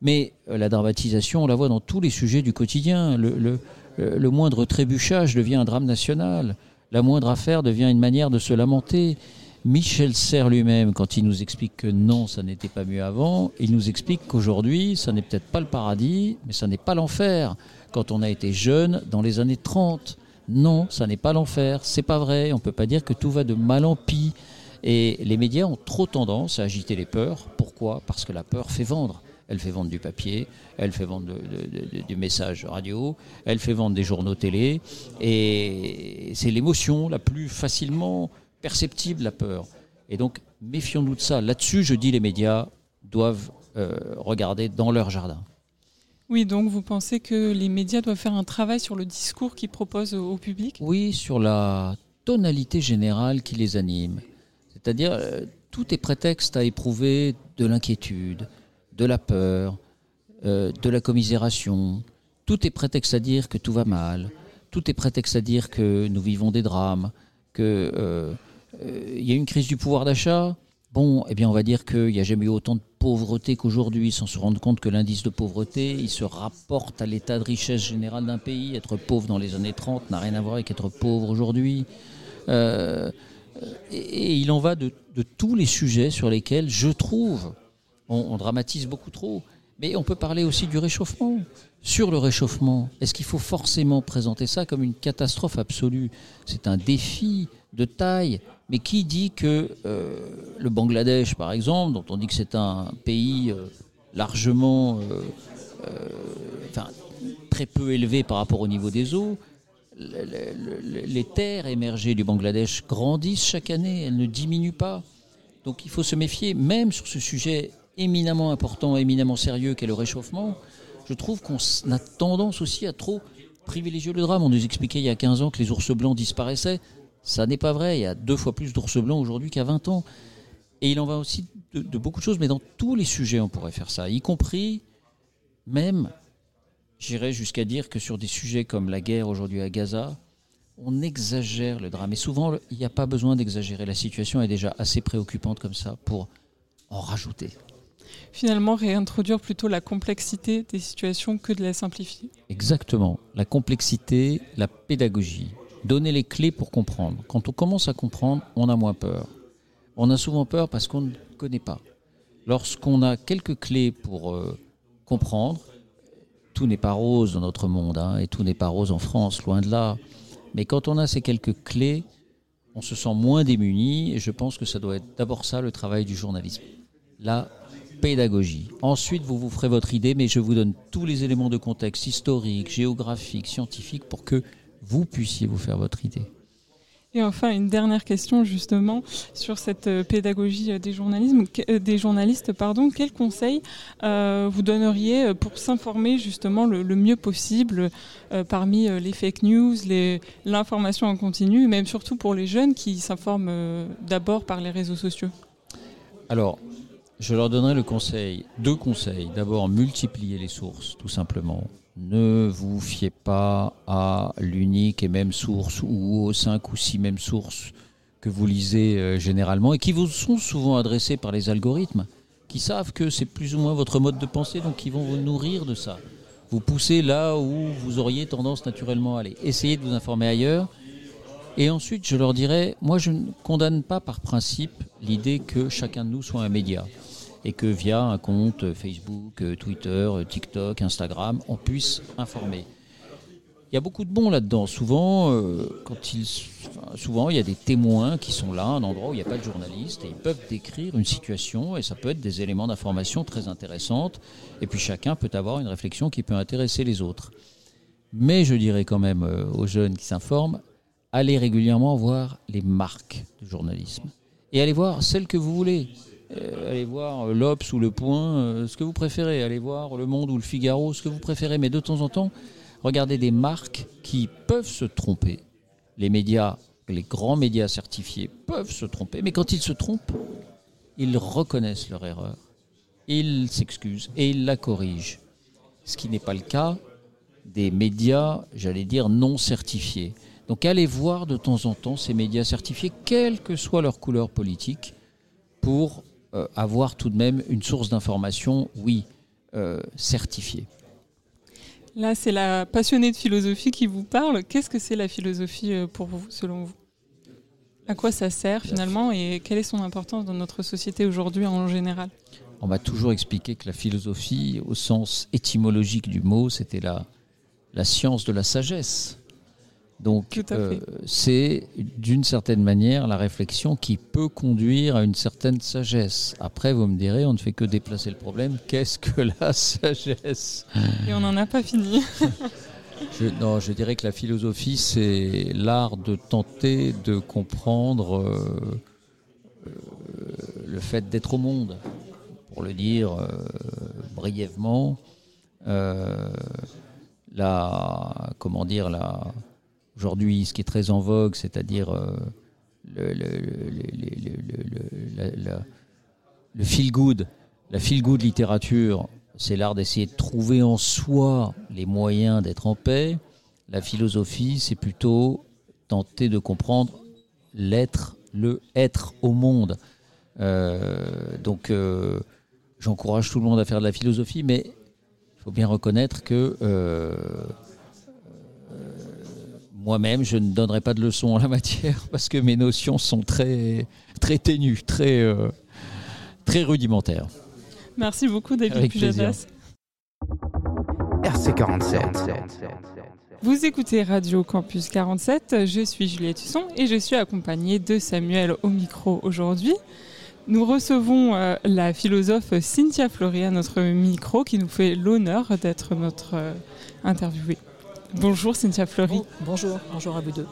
Mais euh, la dramatisation, on la voit dans tous les sujets du quotidien. Le- le moindre trébuchage devient un drame national. La moindre affaire devient une manière de se lamenter. Michel Serres lui-même, quand il nous explique que non, ça n'était pas mieux avant, il nous explique qu'aujourd'hui, ça n'est peut-être pas le paradis, mais ça n'est pas l'enfer. Quand on a été jeune, dans les années 30, non, ça n'est pas l'enfer, c'est pas vrai. On peut pas dire que tout va de mal en pis. Et les médias ont trop tendance à agiter les peurs. Pourquoi? Parce que la peur fait vendre. Elle fait vendre du papier, elle fait vendre du message radio, elle fait vendre des journaux télé. Et c'est l'émotion la plus facilement perceptible, la peur. Et donc, méfions-nous de ça. Là-dessus, je dis les médias doivent euh, regarder dans leur jardin. Oui, donc vous pensez que les médias doivent faire un travail sur le discours qu'ils proposent au, public? Oui, sur la tonalité générale qui les anime. C'est-à-dire, euh, tout est prétexte à éprouver de l'inquiétude, de la peur, euh, de la commisération. Tout est prétexte à dire que tout va mal. Tout est prétexte à dire que nous vivons des drames, que euh, euh, y a une crise du pouvoir d'achat. Bon, eh bien, on va dire qu'il n'y a jamais eu autant de pauvreté qu'aujourd'hui, sans se rendre compte que l'indice de pauvreté, il se rapporte à l'état de richesse générale d'un pays. Être pauvre dans les années 30 n'a rien à voir avec être pauvre aujourd'hui. Euh, et, il en va de, tous les sujets sur lesquels, je trouve, on dramatise beaucoup trop. Mais on peut parler aussi du réchauffement. Sur le réchauffement, est-ce qu'il faut forcément présenter ça comme une catastrophe absolue? C'est un défi de taille. Mais qui dit que euh, le Bangladesh, par exemple, dont on dit que c'est un pays euh, largement, euh, très peu élevé par rapport au niveau des eaux, le- le- le- les terres émergées du Bangladesh grandissent chaque année, elles ne diminuent pas. Donc il faut se méfier, même sur ce sujet éminemment important, éminemment sérieux qu'est le réchauffement. Je trouve qu'on a tendance aussi à trop privilégier le drame. On nous expliquait il y a 15 ans que les ours blancs disparaissaient. Ça n'est pas vrai. Il y a deux fois plus d'ours blancs aujourd'hui qu'à 20 ans. Et il en va aussi de, de beaucoup de choses, mais dans tous les sujets, on pourrait faire ça, y compris même, j'irais jusqu'à dire que sur des sujets comme la guerre aujourd'hui à Gaza, on exagère le drame. Et souvent, il n'y a pas besoin d'exagérer. La situation est déjà assez préoccupante comme ça pour en rajouter. Finalement, réintroduire plutôt la complexité des situations que de la simplifier. Exactement. La complexité, la pédagogie. Donner les clés pour comprendre. Quand on commence à comprendre, on a moins peur. On a souvent peur parce qu'on ne connaît pas. Lorsqu'on a quelques clés pour euh, comprendre, tout n'est pas rose dans notre monde, hein, et tout n'est pas rose en France, loin de là. Mais quand on a ces quelques clés, on se sent moins démuni, et je pense que ça doit être d'abord ça le travail du journalisme. La pédagogie. Ensuite, vous vous ferez votre idée, mais je vous donne tous les éléments de contexte historique, géographique, scientifique, pour que vous puissiez vous faire votre idée. Et enfin, une dernière question justement sur cette euh, pédagogie euh, des, journalismes, que- euh, des journalistes. Pardon, quels conseils euh, vous donneriez pour s'informer justement le, le mieux possible euh, parmi les fake news, l'information en continu, même surtout pour les jeunes qui s'informent euh, d'abord par les réseaux sociaux? Alors, je leur donnerai le conseil, deux conseils. D'abord, multiplier les sources, tout simplement. Ne vous fiez pas à l'unique et même source ou aux cinq ou six mêmes sources que vous lisez euh, généralement et qui vous sont souvent adressées par les algorithmes, qui savent que c'est plus ou moins votre mode de pensée, donc qui vont vous nourrir de ça. Vous poussez là où vous auriez tendance naturellement à aller. Essayez de vous informer ailleurs. Et ensuite, je leur dirais, moi je ne condamne pas par principe l'idée que chacun de nous soit un média et que via un compte Facebook, euh, Twitter, euh, TikTok, Instagram, on puisse informer. Il y a beaucoup de bons là-dedans. Souvent, euh, quand ils, souvent, il y a des témoins qui sont là, un endroit où il n'y a pas de journaliste, et ils peuvent décrire une situation, et ça peut être des éléments d'information très intéressantes. Et puis chacun peut avoir une réflexion qui peut intéresser les autres. Mais je dirais quand même aux jeunes qui s'informent, allez régulièrement voir les marques du journalisme. Et allez voir celles que vous voulez. Euh, allez voir euh, l'Obs ou Le Point, euh, ce que vous préférez. Allez voir Le Monde ou Le Figaro, ce que vous préférez. Mais de temps en temps, regardez des marques qui peuvent se tromper. Les médias, les grands médias certifiés peuvent se tromper. Mais quand ils se trompent, ils reconnaissent leur erreur. Ils s'excusent et ils la corrigent. Ce qui n'est pas le cas des médias, j'allais dire, non certifiés. Donc allez voir de temps en temps ces médias certifiés, quelle que soit leur couleur politique, pour avoir tout de même une source d'information, oui, euh, certifiée. Là, c'est la passionnée de philosophie qui vous parle. Qu'est-ce que c'est la philosophie euh, pour vous, selon vous? À quoi ça sert finalement et quelle est son importance dans notre société aujourd'hui en général? On m'a toujours expliqué que la philosophie, au sens étymologique du mot, c'était la, la science de la sagesse. Donc, euh, c'est d'une certaine manière la réflexion qui peut conduire à une certaine sagesse. Après, vous me direz, on ne fait que déplacer le problème. Qu'est-ce que *laughs* la sagesse? Et on n'en a pas fini. *laughs* je, non, je dirais que la philosophie, c'est l'art de tenter de comprendre euh, euh, le fait d'être au monde, pour le dire brièvement. La, comment dire, la, aujourd'hui, ce qui est très en vogue, c'est-à-dire le, feel good, la feel good littérature, c'est l'art d'essayer de trouver en soi les moyens d'être en paix. La philosophie, c'est plutôt tenter de comprendre l'être, le être au monde. Euh, donc, euh, j'encourage tout le monde à faire de la philosophie, mais il faut bien reconnaître que euh, moi-même, je ne donnerai pas de leçons en la matière *laughs* parce que mes notions sont très, très ténues, très, euh, très rudimentaires. Merci beaucoup, David Avec plaisir. Pujadas. RC47. Vous écoutez Radio Campus 47, je suis Juliette Husson et je suis accompagnée de Samuel au micro aujourd'hui. Nous recevons euh, la philosophe Cynthia Fleury à notre micro qui nous fait l'honneur d'être notre euh, interviewée. Bonjour Cynthia Fleury. Bonjour, bonjour à vous deux.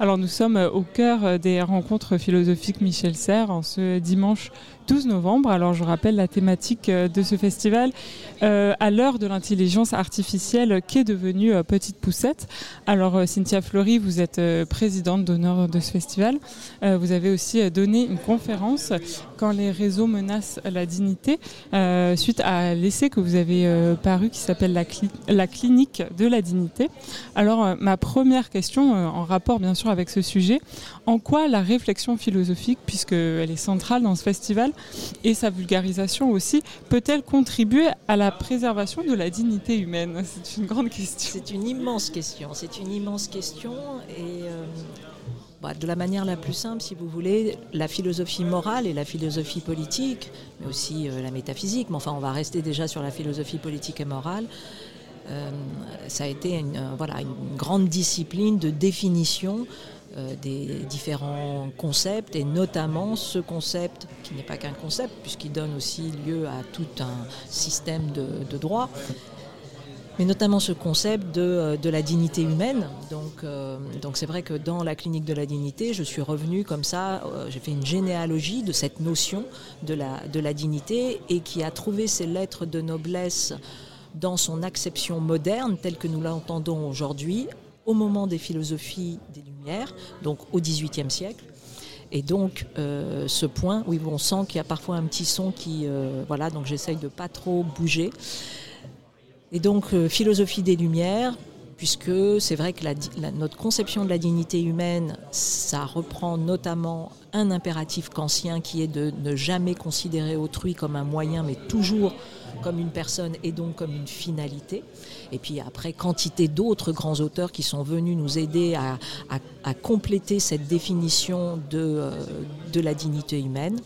Alors nous sommes euh, au cœur euh, des rencontres philosophiques Michel Serres en ce dimanche 12 novembre. Alors je rappelle la thématique euh, de ce festival euh, à l'heure de l'intelligence artificielle qu'est devenue euh, Petite Poussette. Alors Cynthia Fleury, vous êtes présidente d'honneur de ce festival. Vous avez aussi donné une conférence quand les réseaux menacent la dignité suite à l'essai que vous avez paru qui s'appelle la, la clinique de la dignité. Alors ma première question en rapport bien sûr avec ce sujet, en quoi la réflexion philosophique, puisqu'elle est centrale dans ce festival, et sa vulgarisation aussi, peut-elle contribuer à la préservation de la dignité humaine? C'est une grande question. C'est une immense question, c'est une immense question et euh, bah, de la manière la plus simple, si vous voulez, la philosophie morale et la philosophie politique, mais aussi euh, la métaphysique, mais enfin on va rester déjà sur la philosophie politique et morale, euh, ça a été une, voilà, une grande discipline de définition des différents concepts et notamment ce concept qui n'est pas qu'un concept puisqu'il donne aussi lieu à tout un système de, droit mais notamment ce concept de, euh, de la dignité humaine. Donc, euh, donc c'est vrai que dans la clinique de la dignité, je suis revenue comme ça, euh, j'ai fait une généalogie de cette notion de la, de la dignité et qui a trouvé ses lettres de noblesse dans son acception moderne telle que nous l'entendons aujourd'hui au moment des philosophies des Lumières, donc au XVIIIe siècle. Et donc, euh, ce point, oui, on sent qu'il y a parfois un petit son qui, euh, voilà, donc j'essaye de pas trop bouger. Et donc, euh, philosophie des Lumières, puisque c'est vrai que notre conception de la dignité humaine, ça reprend notamment un impératif kantien qui est de ne jamais considérer autrui comme un moyen, mais toujours comme une personne et donc comme une finalité. Et puis après, quantité d'autres grands auteurs qui sont venus nous aider à, compléter cette définition de, euh, de la dignité humaine.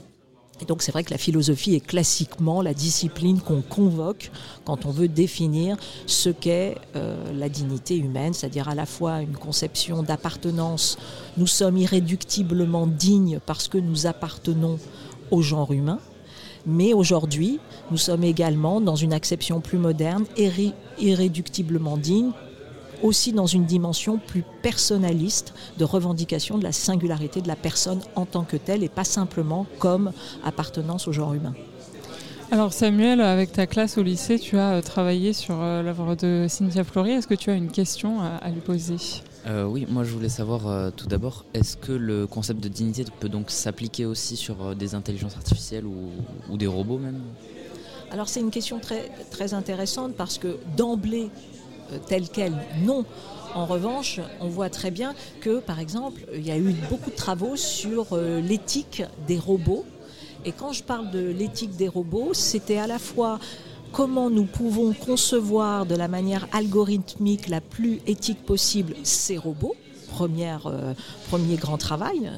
Et donc c'est vrai que la philosophie est classiquement la discipline qu'on convoque quand on veut définir ce qu'est euh, la dignité humaine, c'est-à-dire à la fois une conception d'appartenance. Nous sommes irréductiblement dignes parce que nous appartenons au genre humain. Mais aujourd'hui, nous sommes également dans une acception plus moderne, irré- irréductiblement dignes aussi dans une dimension plus personnaliste de revendication de la singularité de la personne en tant que telle et pas simplement comme appartenance au genre humain. Alors Samuel, avec ta classe au lycée, tu as euh, travaillé sur euh, l'œuvre de Cynthia Fleury. Est-ce que tu as une question à, à lui poser? Euh, oui, moi je voulais savoir euh, tout d'abord, est-ce que le concept de dignité peut donc s'appliquer aussi sur euh, des intelligences artificielles ou, ou des robots même? Alors c'est une question très, très intéressante parce que d'emblée, telle qu'elle, non. En revanche, on voit très bien que, par exemple, il y a eu beaucoup de travaux sur euh, l'éthique des robots. Et quand je parle de l'éthique des robots, c'était à la fois comment nous pouvons concevoir de la manière algorithmique la plus éthique possible ces robots, première, euh, premier grand travail,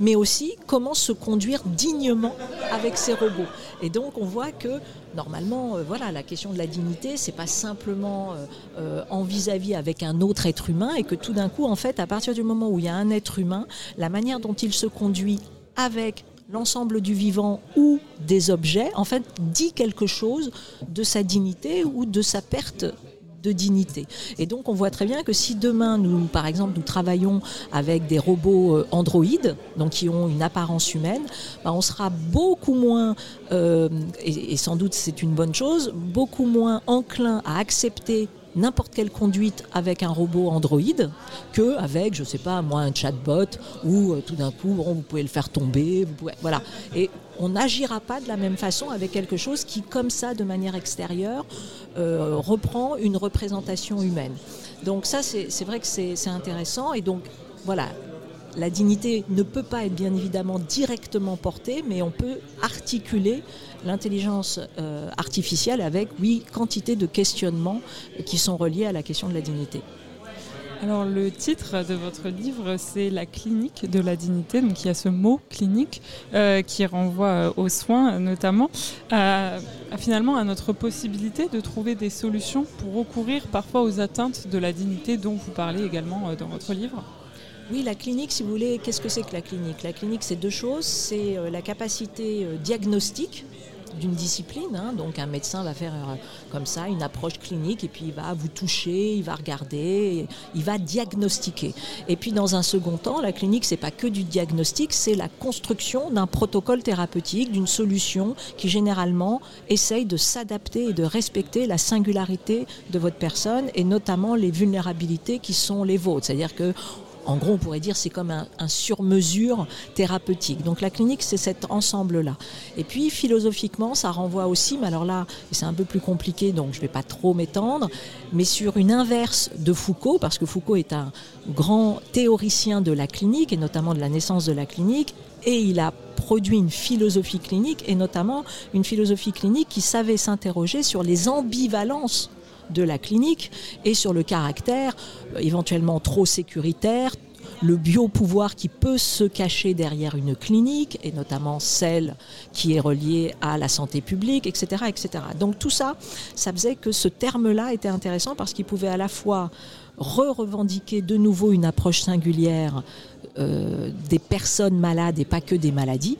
mais aussi comment se conduire dignement avec ces robots. Et donc on voit que normalement, euh, voilà, la question de la dignité, c'est pas simplement euh, euh, en vis-à-vis avec un autre être humain, et que tout d'un coup, en fait, à partir du moment où il y a un être humain, la manière dont il se conduit avec l'ensemble du vivant ou des objets, en dit quelque chose de sa dignité ou de sa perte de dignité. Et donc on voit très bien que si demain nous, par exemple, nous travaillons avec des robots euh, androïdes, donc qui ont une apparence humaine, bah, on sera beaucoup moins, euh, et, sans doute c'est une bonne chose, beaucoup moins enclin à accepter n'importe quelle conduite avec un robot androïde que avec, je sais pas, moi, un chatbot où euh, tout d'un coup, bon, vous pouvez le faire tomber, vous pouvez, voilà. Et on n'agira pas de la même façon avec quelque chose qui, comme ça, de manière extérieure, euh, reprend une représentation humaine. Donc ça, c'est vrai que c'est c'est intéressant. Et donc, voilà, la dignité ne peut pas être bien évidemment directement portée, mais on peut articuler l'intelligence euh, artificielle avec, oui, quantité de questionnements qui sont reliés à la question de la dignité. Alors le titre de votre livre, c'est La clinique de la dignité. Donc il y a ce mot clinique euh, qui renvoie euh, aux soins notamment, finalement à notre possibilité de trouver des solutions pour recourir parfois aux atteintes de la dignité dont vous parlez également euh, dans votre livre. Oui, la clinique, si vous voulez, qu'est-ce que c'est que la clinique? La clinique, c'est deux choses. C'est la capacité diagnostique d'une discipline. hein. Donc un médecin va faire euh, comme ça une approche clinique et puis il va vous toucher, il va regarder, il va diagnostiquer. Et puis dans un second temps, la clinique c'est pas que du diagnostic, c'est la construction d'un protocole thérapeutique, d'une solution qui généralement essaye de s'adapter et de respecter la singularité de votre personne et notamment les vulnérabilités qui sont les vôtres. C'est-à-dire que en gros, on pourrait dire c'est comme un, un sur-mesure thérapeutique. Donc la clinique, c'est cet ensemble-là. Et puis philosophiquement, ça renvoie aussi, mais alors là, c'est un peu plus compliqué, donc je ne vais pas trop m'étendre, mais sur une inverse de Foucault, parce que Foucault est un grand théoricien de la clinique, et notamment de la naissance de la clinique, et il a produit une philosophie clinique, et notamment une philosophie clinique qui savait s'interroger sur les ambivalences de la clinique et sur le caractère euh, éventuellement trop sécuritaire, le biopouvoir qui peut se cacher derrière une clinique, et notamment celle qui est reliée à la santé publique, etc. etc. Donc tout ça, ça faisait que ce terme-là était intéressant parce qu'il pouvait à la fois re-revendiquer de nouveau une approche singulière euh, des personnes malades et pas que des maladies.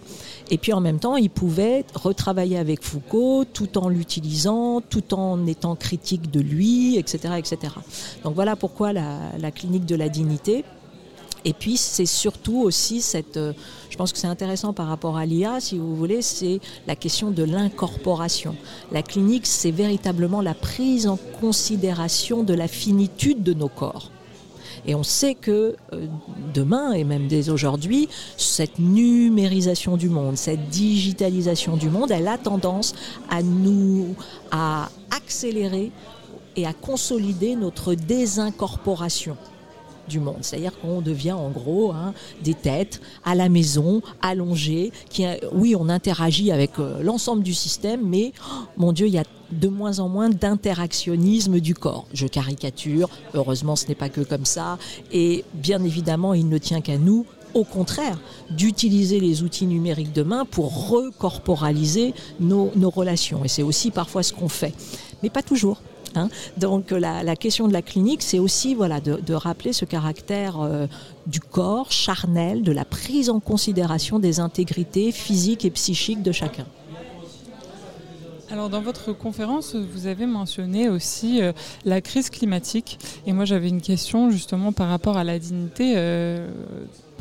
Et puis en même temps, il pouvait retravailler avec Foucault tout en l'utilisant, tout en étant critique de lui, etc. etc. Donc voilà pourquoi la, la clinique de la dignité. Et puis c'est surtout aussi cette, euh, je pense que c'est intéressant par rapport à l'IA, si vous voulez, c'est la question de l'incorporation. La clinique, c'est véritablement la prise en considération de la finitude de nos corps. Et on sait que euh, demain, et même dès aujourd'hui, cette numérisation du monde, cette digitalisation du monde, elle a tendance à nous, à accélérer et à consolider notre désincorporation du monde. C'est-à-dire qu'on devient en gros hein, des têtes à la maison, allongées, qui, euh, oui, on interagit avec euh, l'ensemble du système, mais oh, mon Dieu, il y a de moins en moins d'interactionnisme du corps. Je caricature, heureusement ce n'est pas que comme ça, et bien évidemment, il ne tient qu'à nous au contraire, d'utiliser les outils numériques demain pour recorporaliser nos, relations. Et c'est aussi parfois ce qu'on fait, mais pas toujours. Hein. Donc la, la, question de la clinique, c'est aussi voilà, de, de, rappeler ce caractère euh, du corps charnel, de la prise en considération des intégrités physiques et psychiques de chacun. Alors dans votre conférence, vous avez mentionné aussi euh, la crise climatique. Et moi j'avais une question justement par rapport à la dignité. euh,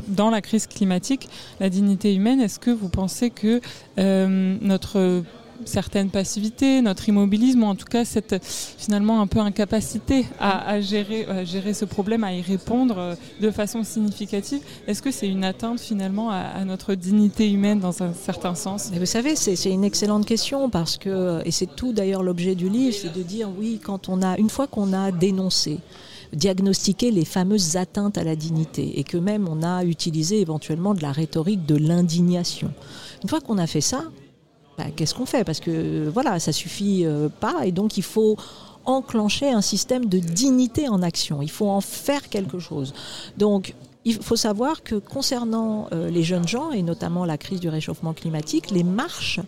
dans la crise climatique, la dignité humaine, est-ce que vous pensez que euh, notre certaine passivité, notre immobilisme, ou en tout cas cette finalement un peu incapacité à, gérer, gérer ce problème, à y répondre euh, de façon significative, est-ce que c'est une atteinte finalement à, notre dignité humaine dans un certain sens? Vous savez, c'est une excellente question parce que, et c'est tout d'ailleurs l'objet du livre, c'est de dire oui, quand on a, une fois qu'on a dénoncé, diagnostiqué les fameuses atteintes à la dignité et que même on a utilisé éventuellement de la rhétorique de l'indignation. Une fois qu'on a fait ça, bah, qu'est-ce qu'on fait? Parce que voilà, ça suffit euh, pas et donc il faut enclencher un système de dignité en action. Il faut en faire quelque chose. Donc il faut savoir que concernant euh, les jeunes gens et notamment la crise du réchauffement climatique, les marches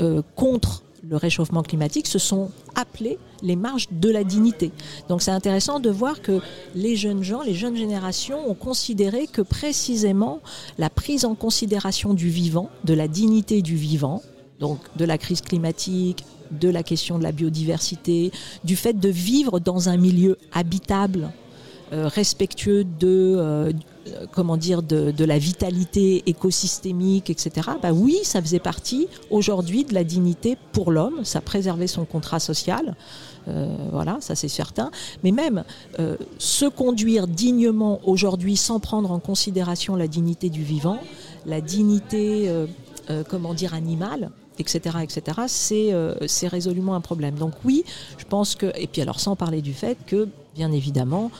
euh, contre le réchauffement climatique se sont appelées les marches de la dignité. Donc c'est intéressant de voir que les jeunes gens, les jeunes générations ont considéré que précisément la prise en considération du vivant, de la dignité du vivant, donc de la crise climatique, de la question de la biodiversité, du fait de vivre dans un milieu habitable, euh, respectueux de, euh, comment dire, de, la vitalité écosystémique, etc. Bah oui, ça faisait partie aujourd'hui de la dignité pour l'homme. Ça préservait son contrat social. Euh, voilà, ça c'est certain. Mais même se conduire dignement aujourd'hui sans prendre en considération la dignité du vivant, la dignité, comment dire, animale, etc., euh, c'est résolument un problème. Donc oui, je pense que, et puis alors sans parler du fait que, bien évidemment,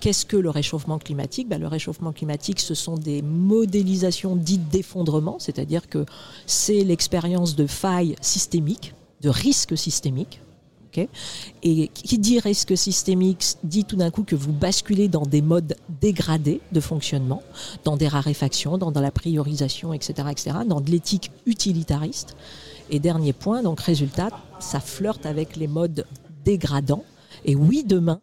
qu'est-ce que le réchauffement climatique? Ben, Le réchauffement climatique, ce sont des modélisations dites d'effondrement, c'est-à-dire que c'est l'expérience de failles systémiques, de risques systémiques. Et qui dit risque systémique dit tout d'un coup que vous basculez dans des modes dégradés de fonctionnement, dans des raréfactions, dans, dans la priorisation, etc., etc., dans de l'éthique utilitariste. Et dernier point, donc résultat, ça flirte avec les modes dégradants. Et oui, demain,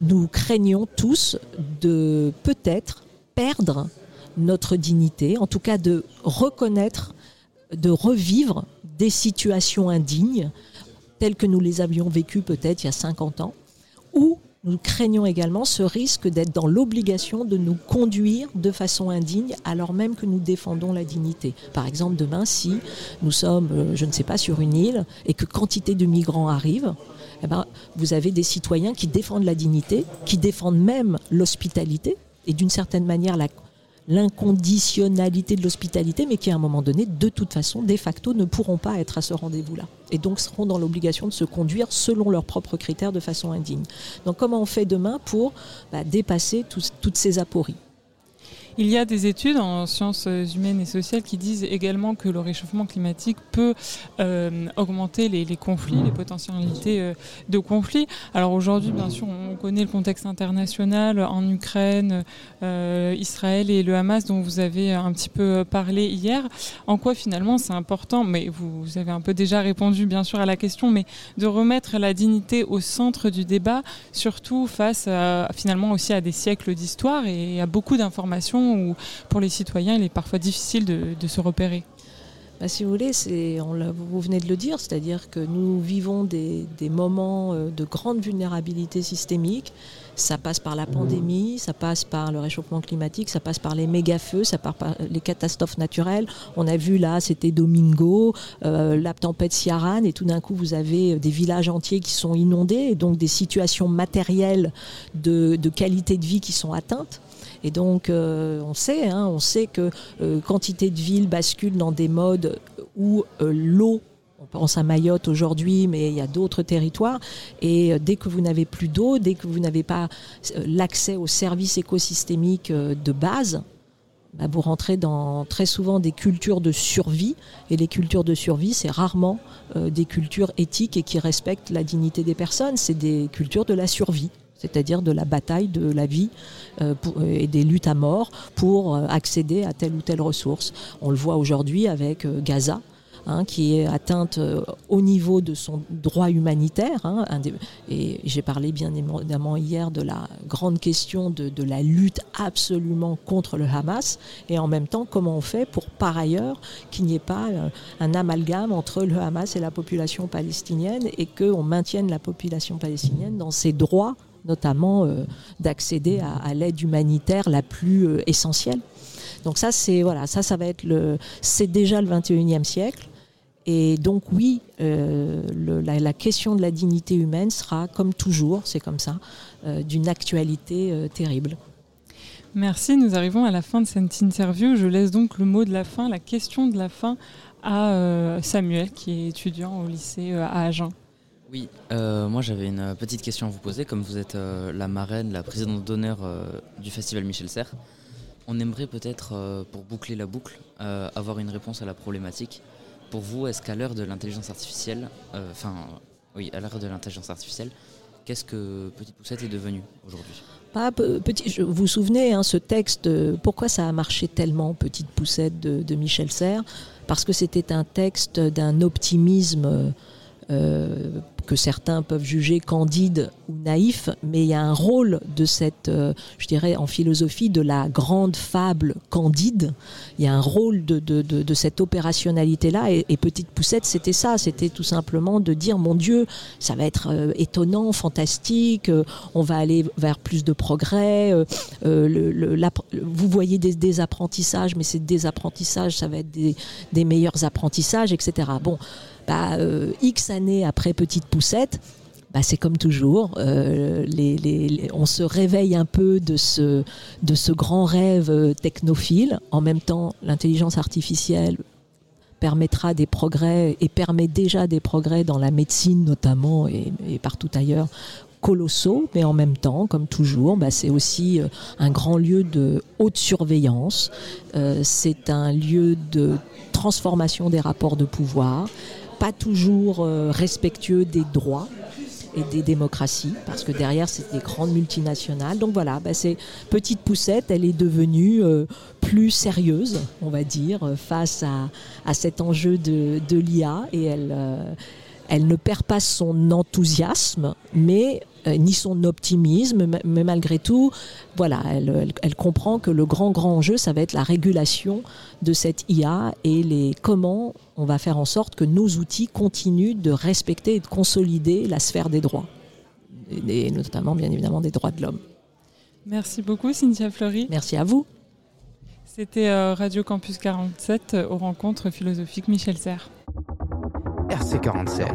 nous craignons tous de peut-être perdre notre dignité, en tout cas de reconnaître, de revivre des situations indignes telles que nous les avions vécues peut-être il y a 50 ans, ou nous craignons également ce risque d'être dans l'obligation de nous conduire de façon indigne alors même que nous défendons la dignité. Par exemple, demain, si nous sommes, euh, je ne sais pas, sur une île et que quantité de migrants arrivent, eh ben, vous avez des citoyens qui défendent la dignité, qui défendent même l'hospitalité et d'une certaine manière la l'inconditionnalité de l'hospitalité, mais qui à un moment donné, de toute façon, de facto, ne pourront pas être à ce rendez-vous-là. Et donc seront dans l'obligation de se conduire selon leurs propres critères de façon indigne. Donc comment on fait demain pour bah, dépasser toutes ces apories? Il y a des études en sciences humaines et sociales qui disent également que le réchauffement climatique peut euh, augmenter les, conflits, les potentialités euh, de conflits. Alors aujourd'hui, bien sûr, on connaît le contexte international en Ukraine, euh, Israël et le Hamas dont vous avez un petit peu parlé hier. En quoi finalement c'est important, mais vous, avez un peu déjà répondu bien sûr à la question, mais de remettre la dignité au centre du débat, surtout face finalement aussi à des siècles d'histoire et à beaucoup d'informations où pour les citoyens il est parfois difficile de, se repérer. Bah, si vous voulez, vous venez de le dire, c'est-à-dire que nous vivons des, moments euh, de grande vulnérabilité systémique. Ça passe par la pandémie, ça passe par le réchauffement climatique, ça passe par les méga-feux, ça passe par les catastrophes naturelles. On a vu là, c'était Domingo, euh, la tempête Ciaran, et tout d'un coup, vous avez des villages entiers qui sont inondés, et donc des situations matérielles de qualité de vie qui sont atteintes. Et donc, euh, on sait, hein, on sait que euh, quantité de villes basculent dans des modes où euh, l'eau, on pense à Mayotte aujourd'hui, mais il y a d'autres territoires, et dès que vous n'avez plus d'eau, dès que vous n'avez pas l'accès aux services écosystémiques de base, bah, vous rentrez dans très souvent des cultures de survie, et les cultures de survie, c'est rarement des cultures éthiques et qui respectent la dignité des personnes, c'est des cultures de la survie c'est-à-dire de la bataille de la vie euh, pour- et des luttes à mort pour euh, accéder à telle ou telle ressource. On le voit aujourd'hui avec euh, Gaza, hein, qui est atteinte euh, au niveau de son droit humanitaire. hein, et j'ai parlé bien évidemment hier de la grande question de, la lutte absolument contre le Hamas, et en même temps comment on fait pour par ailleurs qu'il n'y ait pas euh, un amalgame entre le Hamas et la population palestinienne et qu'on maintienne la population palestinienne dans ses droits notamment euh, d'accéder à, l'aide humanitaire la plus euh, essentielle. Donc ça, c'est voilà, ça, ça va être le, c'est déjà le 21e siècle. Et donc oui, euh, la, question de la dignité humaine sera, comme toujours, c'est comme ça, d'une actualité terrible. Merci, nous arrivons à la fin de cette interview. Je laisse donc le mot de la fin, la question de la fin à Samuel, qui est étudiant au lycée à Agen. Oui, euh, moi j'avais une petite question à vous poser. Comme vous êtes euh, la marraine, la présidente d'honneur euh, du festival Michel Serres, on aimerait peut-être, pour boucler la boucle, avoir une réponse à la problématique. Pour vous, est-ce qu'à l'heure de l'intelligence artificielle, enfin, oui, à l'heure de l'intelligence artificielle, qu'est-ce que Petite Poussette est devenue aujourd'hui? Pas pe- petit, je- vous vous souvenez, hein, ce texte, pourquoi ça a marché tellement, Petite Poussette de, Michel Serres? Parce que c'était un texte d'un optimisme que certains peuvent juger candide ou naïf, mais il y a un rôle de cette, euh, je dirais en philosophie, de la grande fable candide. Il y a un rôle de, cette opérationnalité-là. Et, et Petite Poussette, c'était ça. C'était tout simplement de dire, mon Dieu, ça va être euh, étonnant, fantastique, euh, on va aller vers plus de progrès. vous voyez des, des apprentissages, mais ces désapprentissages, ça va être des, des meilleurs apprentissages, etc. Bon, euh, X années après Petite Poussette, bah, c'est comme toujours, euh, on se réveille un peu de ce, grand rêve euh, technophile. En même temps, l'intelligence artificielle permettra des progrès et permet déjà des progrès dans la médecine notamment et, partout ailleurs colossaux, mais en même temps, comme toujours, bah, c'est aussi un grand lieu de haute surveillance. C'est un lieu de transformation des rapports de pouvoir, pas toujours euh, respectueux des droits et des démocraties, parce que derrière, c'est des grandes multinationales. Donc voilà, bah, c'est petite poussette, elle est devenue euh, plus sérieuse, on va dire, euh, face à, à cet enjeu de, de l'IA, et elle, euh, elle ne perd pas son enthousiasme, mais euh, ni son optimisme, mais- malgré tout, voilà, elle, elle- elle comprend que le grand grand enjeu, ça va être la régulation de cette IA et les comment on va faire en sorte que nos outils continuent de respecter et de consolider la sphère des droits, et, et notamment bien évidemment des droits de l'homme. Merci beaucoup, Cynthia Fleury. Merci à vous. C'était euh, Radio Campus 47 euh, aux rencontres philosophiques Michel Serres. RC47.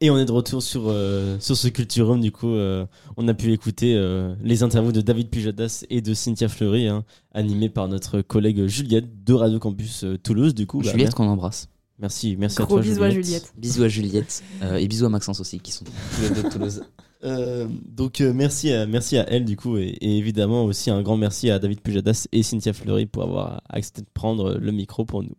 Et on est de retour sur, euh, sur ce Culturum. Du coup, euh, on a pu écouter euh, les interviews de David Pujadas et de Cynthia Fleury, hein, animées par notre collègue Juliette de Radio Campus euh, Toulouse. Du coup, bah, Juliette mer- qu'on embrasse. Merci, merci à Gros toi. bisous à Juliette. Bisous à Juliette euh, et bisous à Maxence aussi, qui sont tous les deux de Toulouse. *laughs* Euh, donc euh, merci à, merci à elle du coup et, et évidemment aussi un grand merci à David Pujadas et Cynthia Fleury pour avoir accepté de prendre le micro pour nous.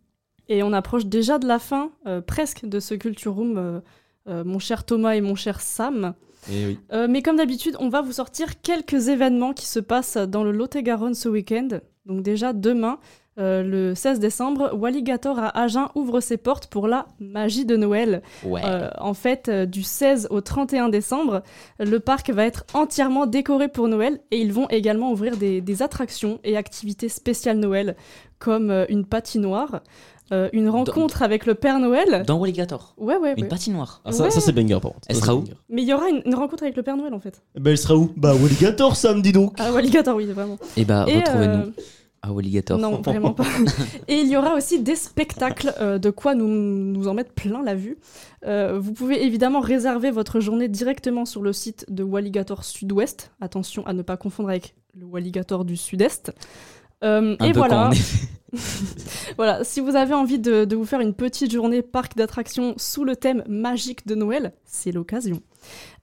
Et on approche déjà de la fin, euh, presque, de ce Culture Room, euh, euh, mon cher Thomas et mon cher Sam. Et oui. Euh, mais comme d'habitude, on va vous sortir quelques événements qui se passent dans le Lot-et-Garonne ce week-end. Donc déjà demain, euh, le 16 décembre, Walligator à Agen ouvre ses portes pour la magie de Noël. Ouais. Euh, en fait, euh, du 16 au 31 décembre, le parc va être entièrement décoré pour Noël et ils vont également ouvrir des, des attractions et activités spéciales Noël, comme une patinoire, euh, une rencontre avec le Père Noël. Dans Walligator. Ouais, ouais, Une ouais. patinoire. Ah, ça, Ouais. ça c'est banger par contre. Elle sera où. Mais il y aura une, une rencontre avec le Père Noël en fait. Bah elle sera où? Bah Walligator samedi donc. Ah, Walligator, oui, vraiment. Et bah, Et, retrouvez-nous euh, à Walligator. Non, vraiment pas. *laughs* Et il y aura aussi des spectacles, euh, de quoi nous, nous en mettre plein la vue. Euh, vous pouvez évidemment réserver votre journée directement sur le site de Walligator Sud-Ouest. Attention à ne pas confondre avec le Walligator du Sud-Est. Euh, et voilà. *laughs* voilà, si vous avez envie de, de vous faire une petite journée parc d'attractions sous le thème magique de Noël, c'est l'occasion.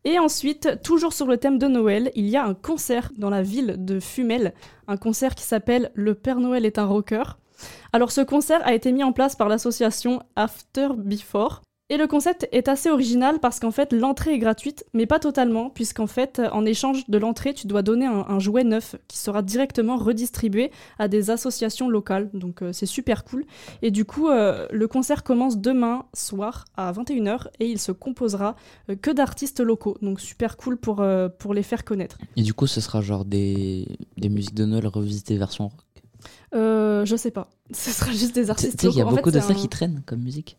Et ensuite, toujours sur le thème de Noël, il y a un concert dans la ville de Fumel, un concert qui s'appelle Le Père Noël est un rocker. Alors ce concert a été mis en place par l'association After Before. Et le concept est assez original parce qu'en fait, l'entrée est gratuite, mais pas totalement, puisqu'en fait, en échange de l'entrée, tu dois donner un, un jouet neuf qui sera directement redistribué à des associations locales. Donc euh, c'est super cool. Et du coup, euh, le concert commence demain soir à 21h et il se composera euh, que d'artistes locaux. Donc super cool pour, euh, pour les faire connaître. Et du coup, ce sera genre des, des musiques de Noël revisitées version rock? Euh, je sais pas. *laughs* Ce sera juste des Tu artistes sais qu'il y a beaucoup de ça qui traîne comme musique.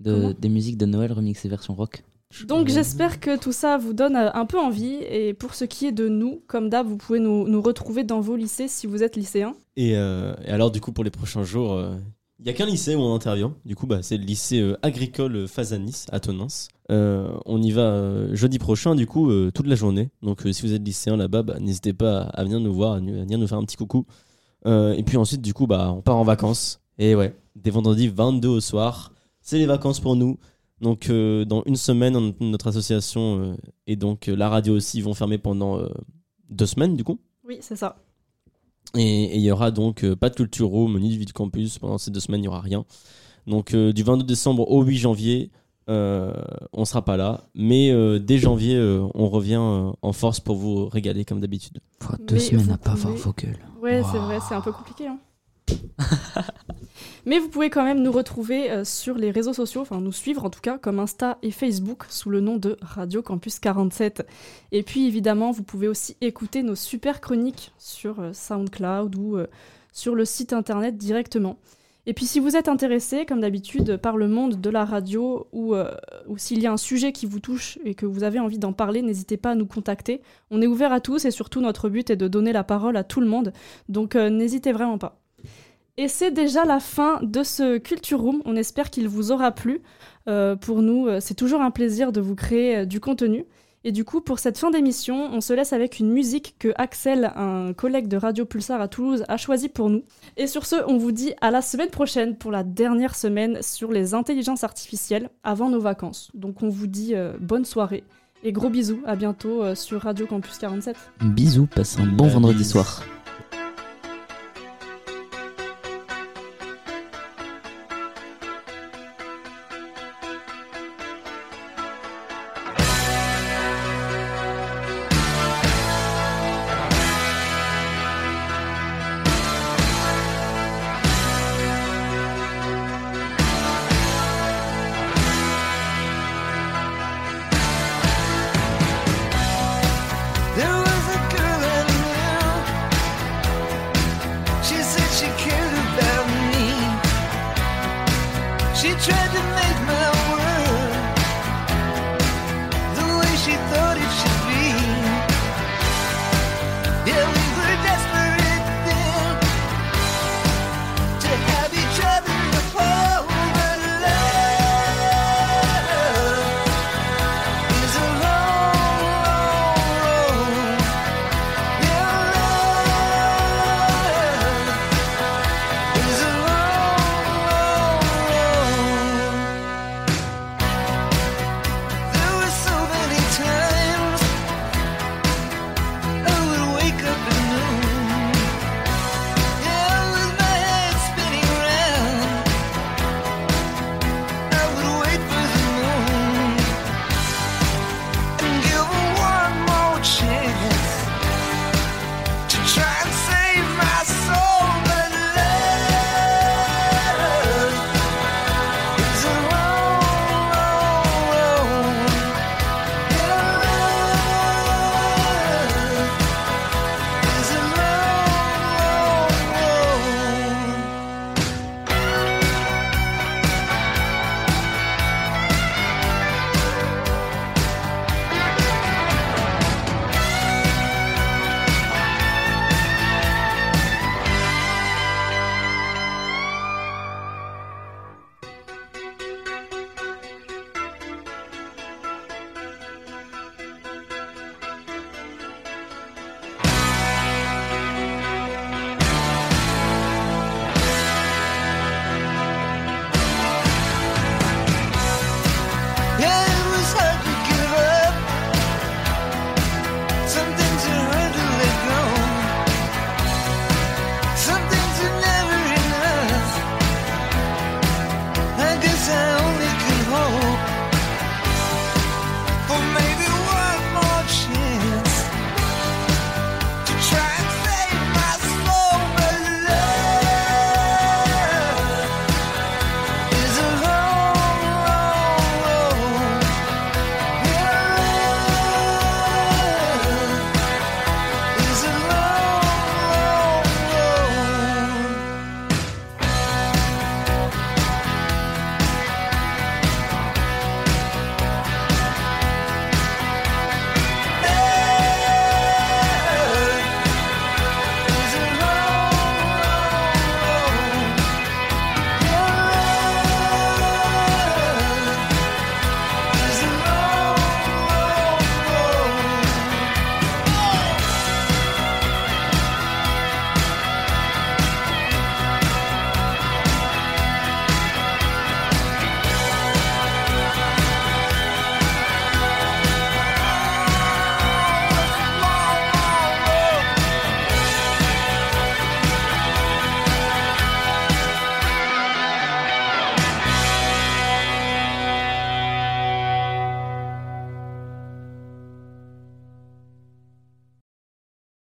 De, des musiques de Noël remixées version rock. Donc j'espère que tout ça vous donne euh, un peu envie. Et pour ce qui est de nous, comme d'hab, vous pouvez nous, nous retrouver dans vos lycées si vous êtes lycéen. Et, euh, et alors, du coup, pour les prochains jours, euh, il y a qu'un lycée où on intervient. Du coup, bah, c'est le lycée euh, agricole Fazanis à Tonins. Euh, on y va euh, jeudi prochain, du coup, euh, toute la journée. Donc, euh, si vous êtes lycéen là-bas, bah, n'hésitez pas à venir nous voir, à venir nous faire un petit coucou. Euh, et puis ensuite, du coup, bah, on part en vacances. Et ouais, dès vendredi 22 au soir, c'est les vacances pour nous. Donc, euh, dans une semaine, on- notre association euh, et donc euh, la radio aussi vont fermer pendant euh, deux semaines, du coup. Oui, c'est ça. Et il y aura donc euh, pas de culture room ni de vie de campus. Pendant ces deux semaines, il n'y aura rien. Donc euh, du 22 décembre au 8 janvier, euh, on sera pas là. Mais euh, dès janvier, euh, on revient euh, en force pour vous régaler comme d'habitude. Deux Mais semaines à pas avoir pouvez- vos gueules. Ouais, c'est vrai, c'est un peu compliqué. hein. *laughs* Mais vous pouvez quand même nous retrouver euh, sur les réseaux sociaux, enfin nous suivre en tout cas, comme Insta et Facebook, sous le nom de Radio Campus 47. Et puis évidemment, vous pouvez aussi écouter nos super chroniques sur euh, SoundCloud ou euh, sur le site internet directement. Et puis si vous êtes intéressé, comme d'habitude, par le monde de la radio ou, ou s'il y a un sujet qui vous touche et que vous avez envie d'en parler, n'hésitez pas à nous contacter. On est ouvert à tous et surtout notre but est de donner la parole à tout le monde. Donc n'hésitez vraiment pas. Et c'est déjà la fin de ce Culture Room. On espère qu'il vous aura plu. Euh, pour nous, euh, c'est toujours un plaisir de vous créer euh, du contenu. Et du coup, pour cette fin d'émission, on se laisse avec une musique que Axel, un collègue de Radio Pulsar à Toulouse, a choisie pour nous. Et sur ce, on vous dit à la semaine prochaine pour la dernière semaine sur les intelligences artificielles avant nos vacances. Donc on vous dit euh, bonne soirée et gros bisous. À bientôt euh, sur Radio Campus 47. Bisous, passe un bon Bah, vendredi bisous. soir.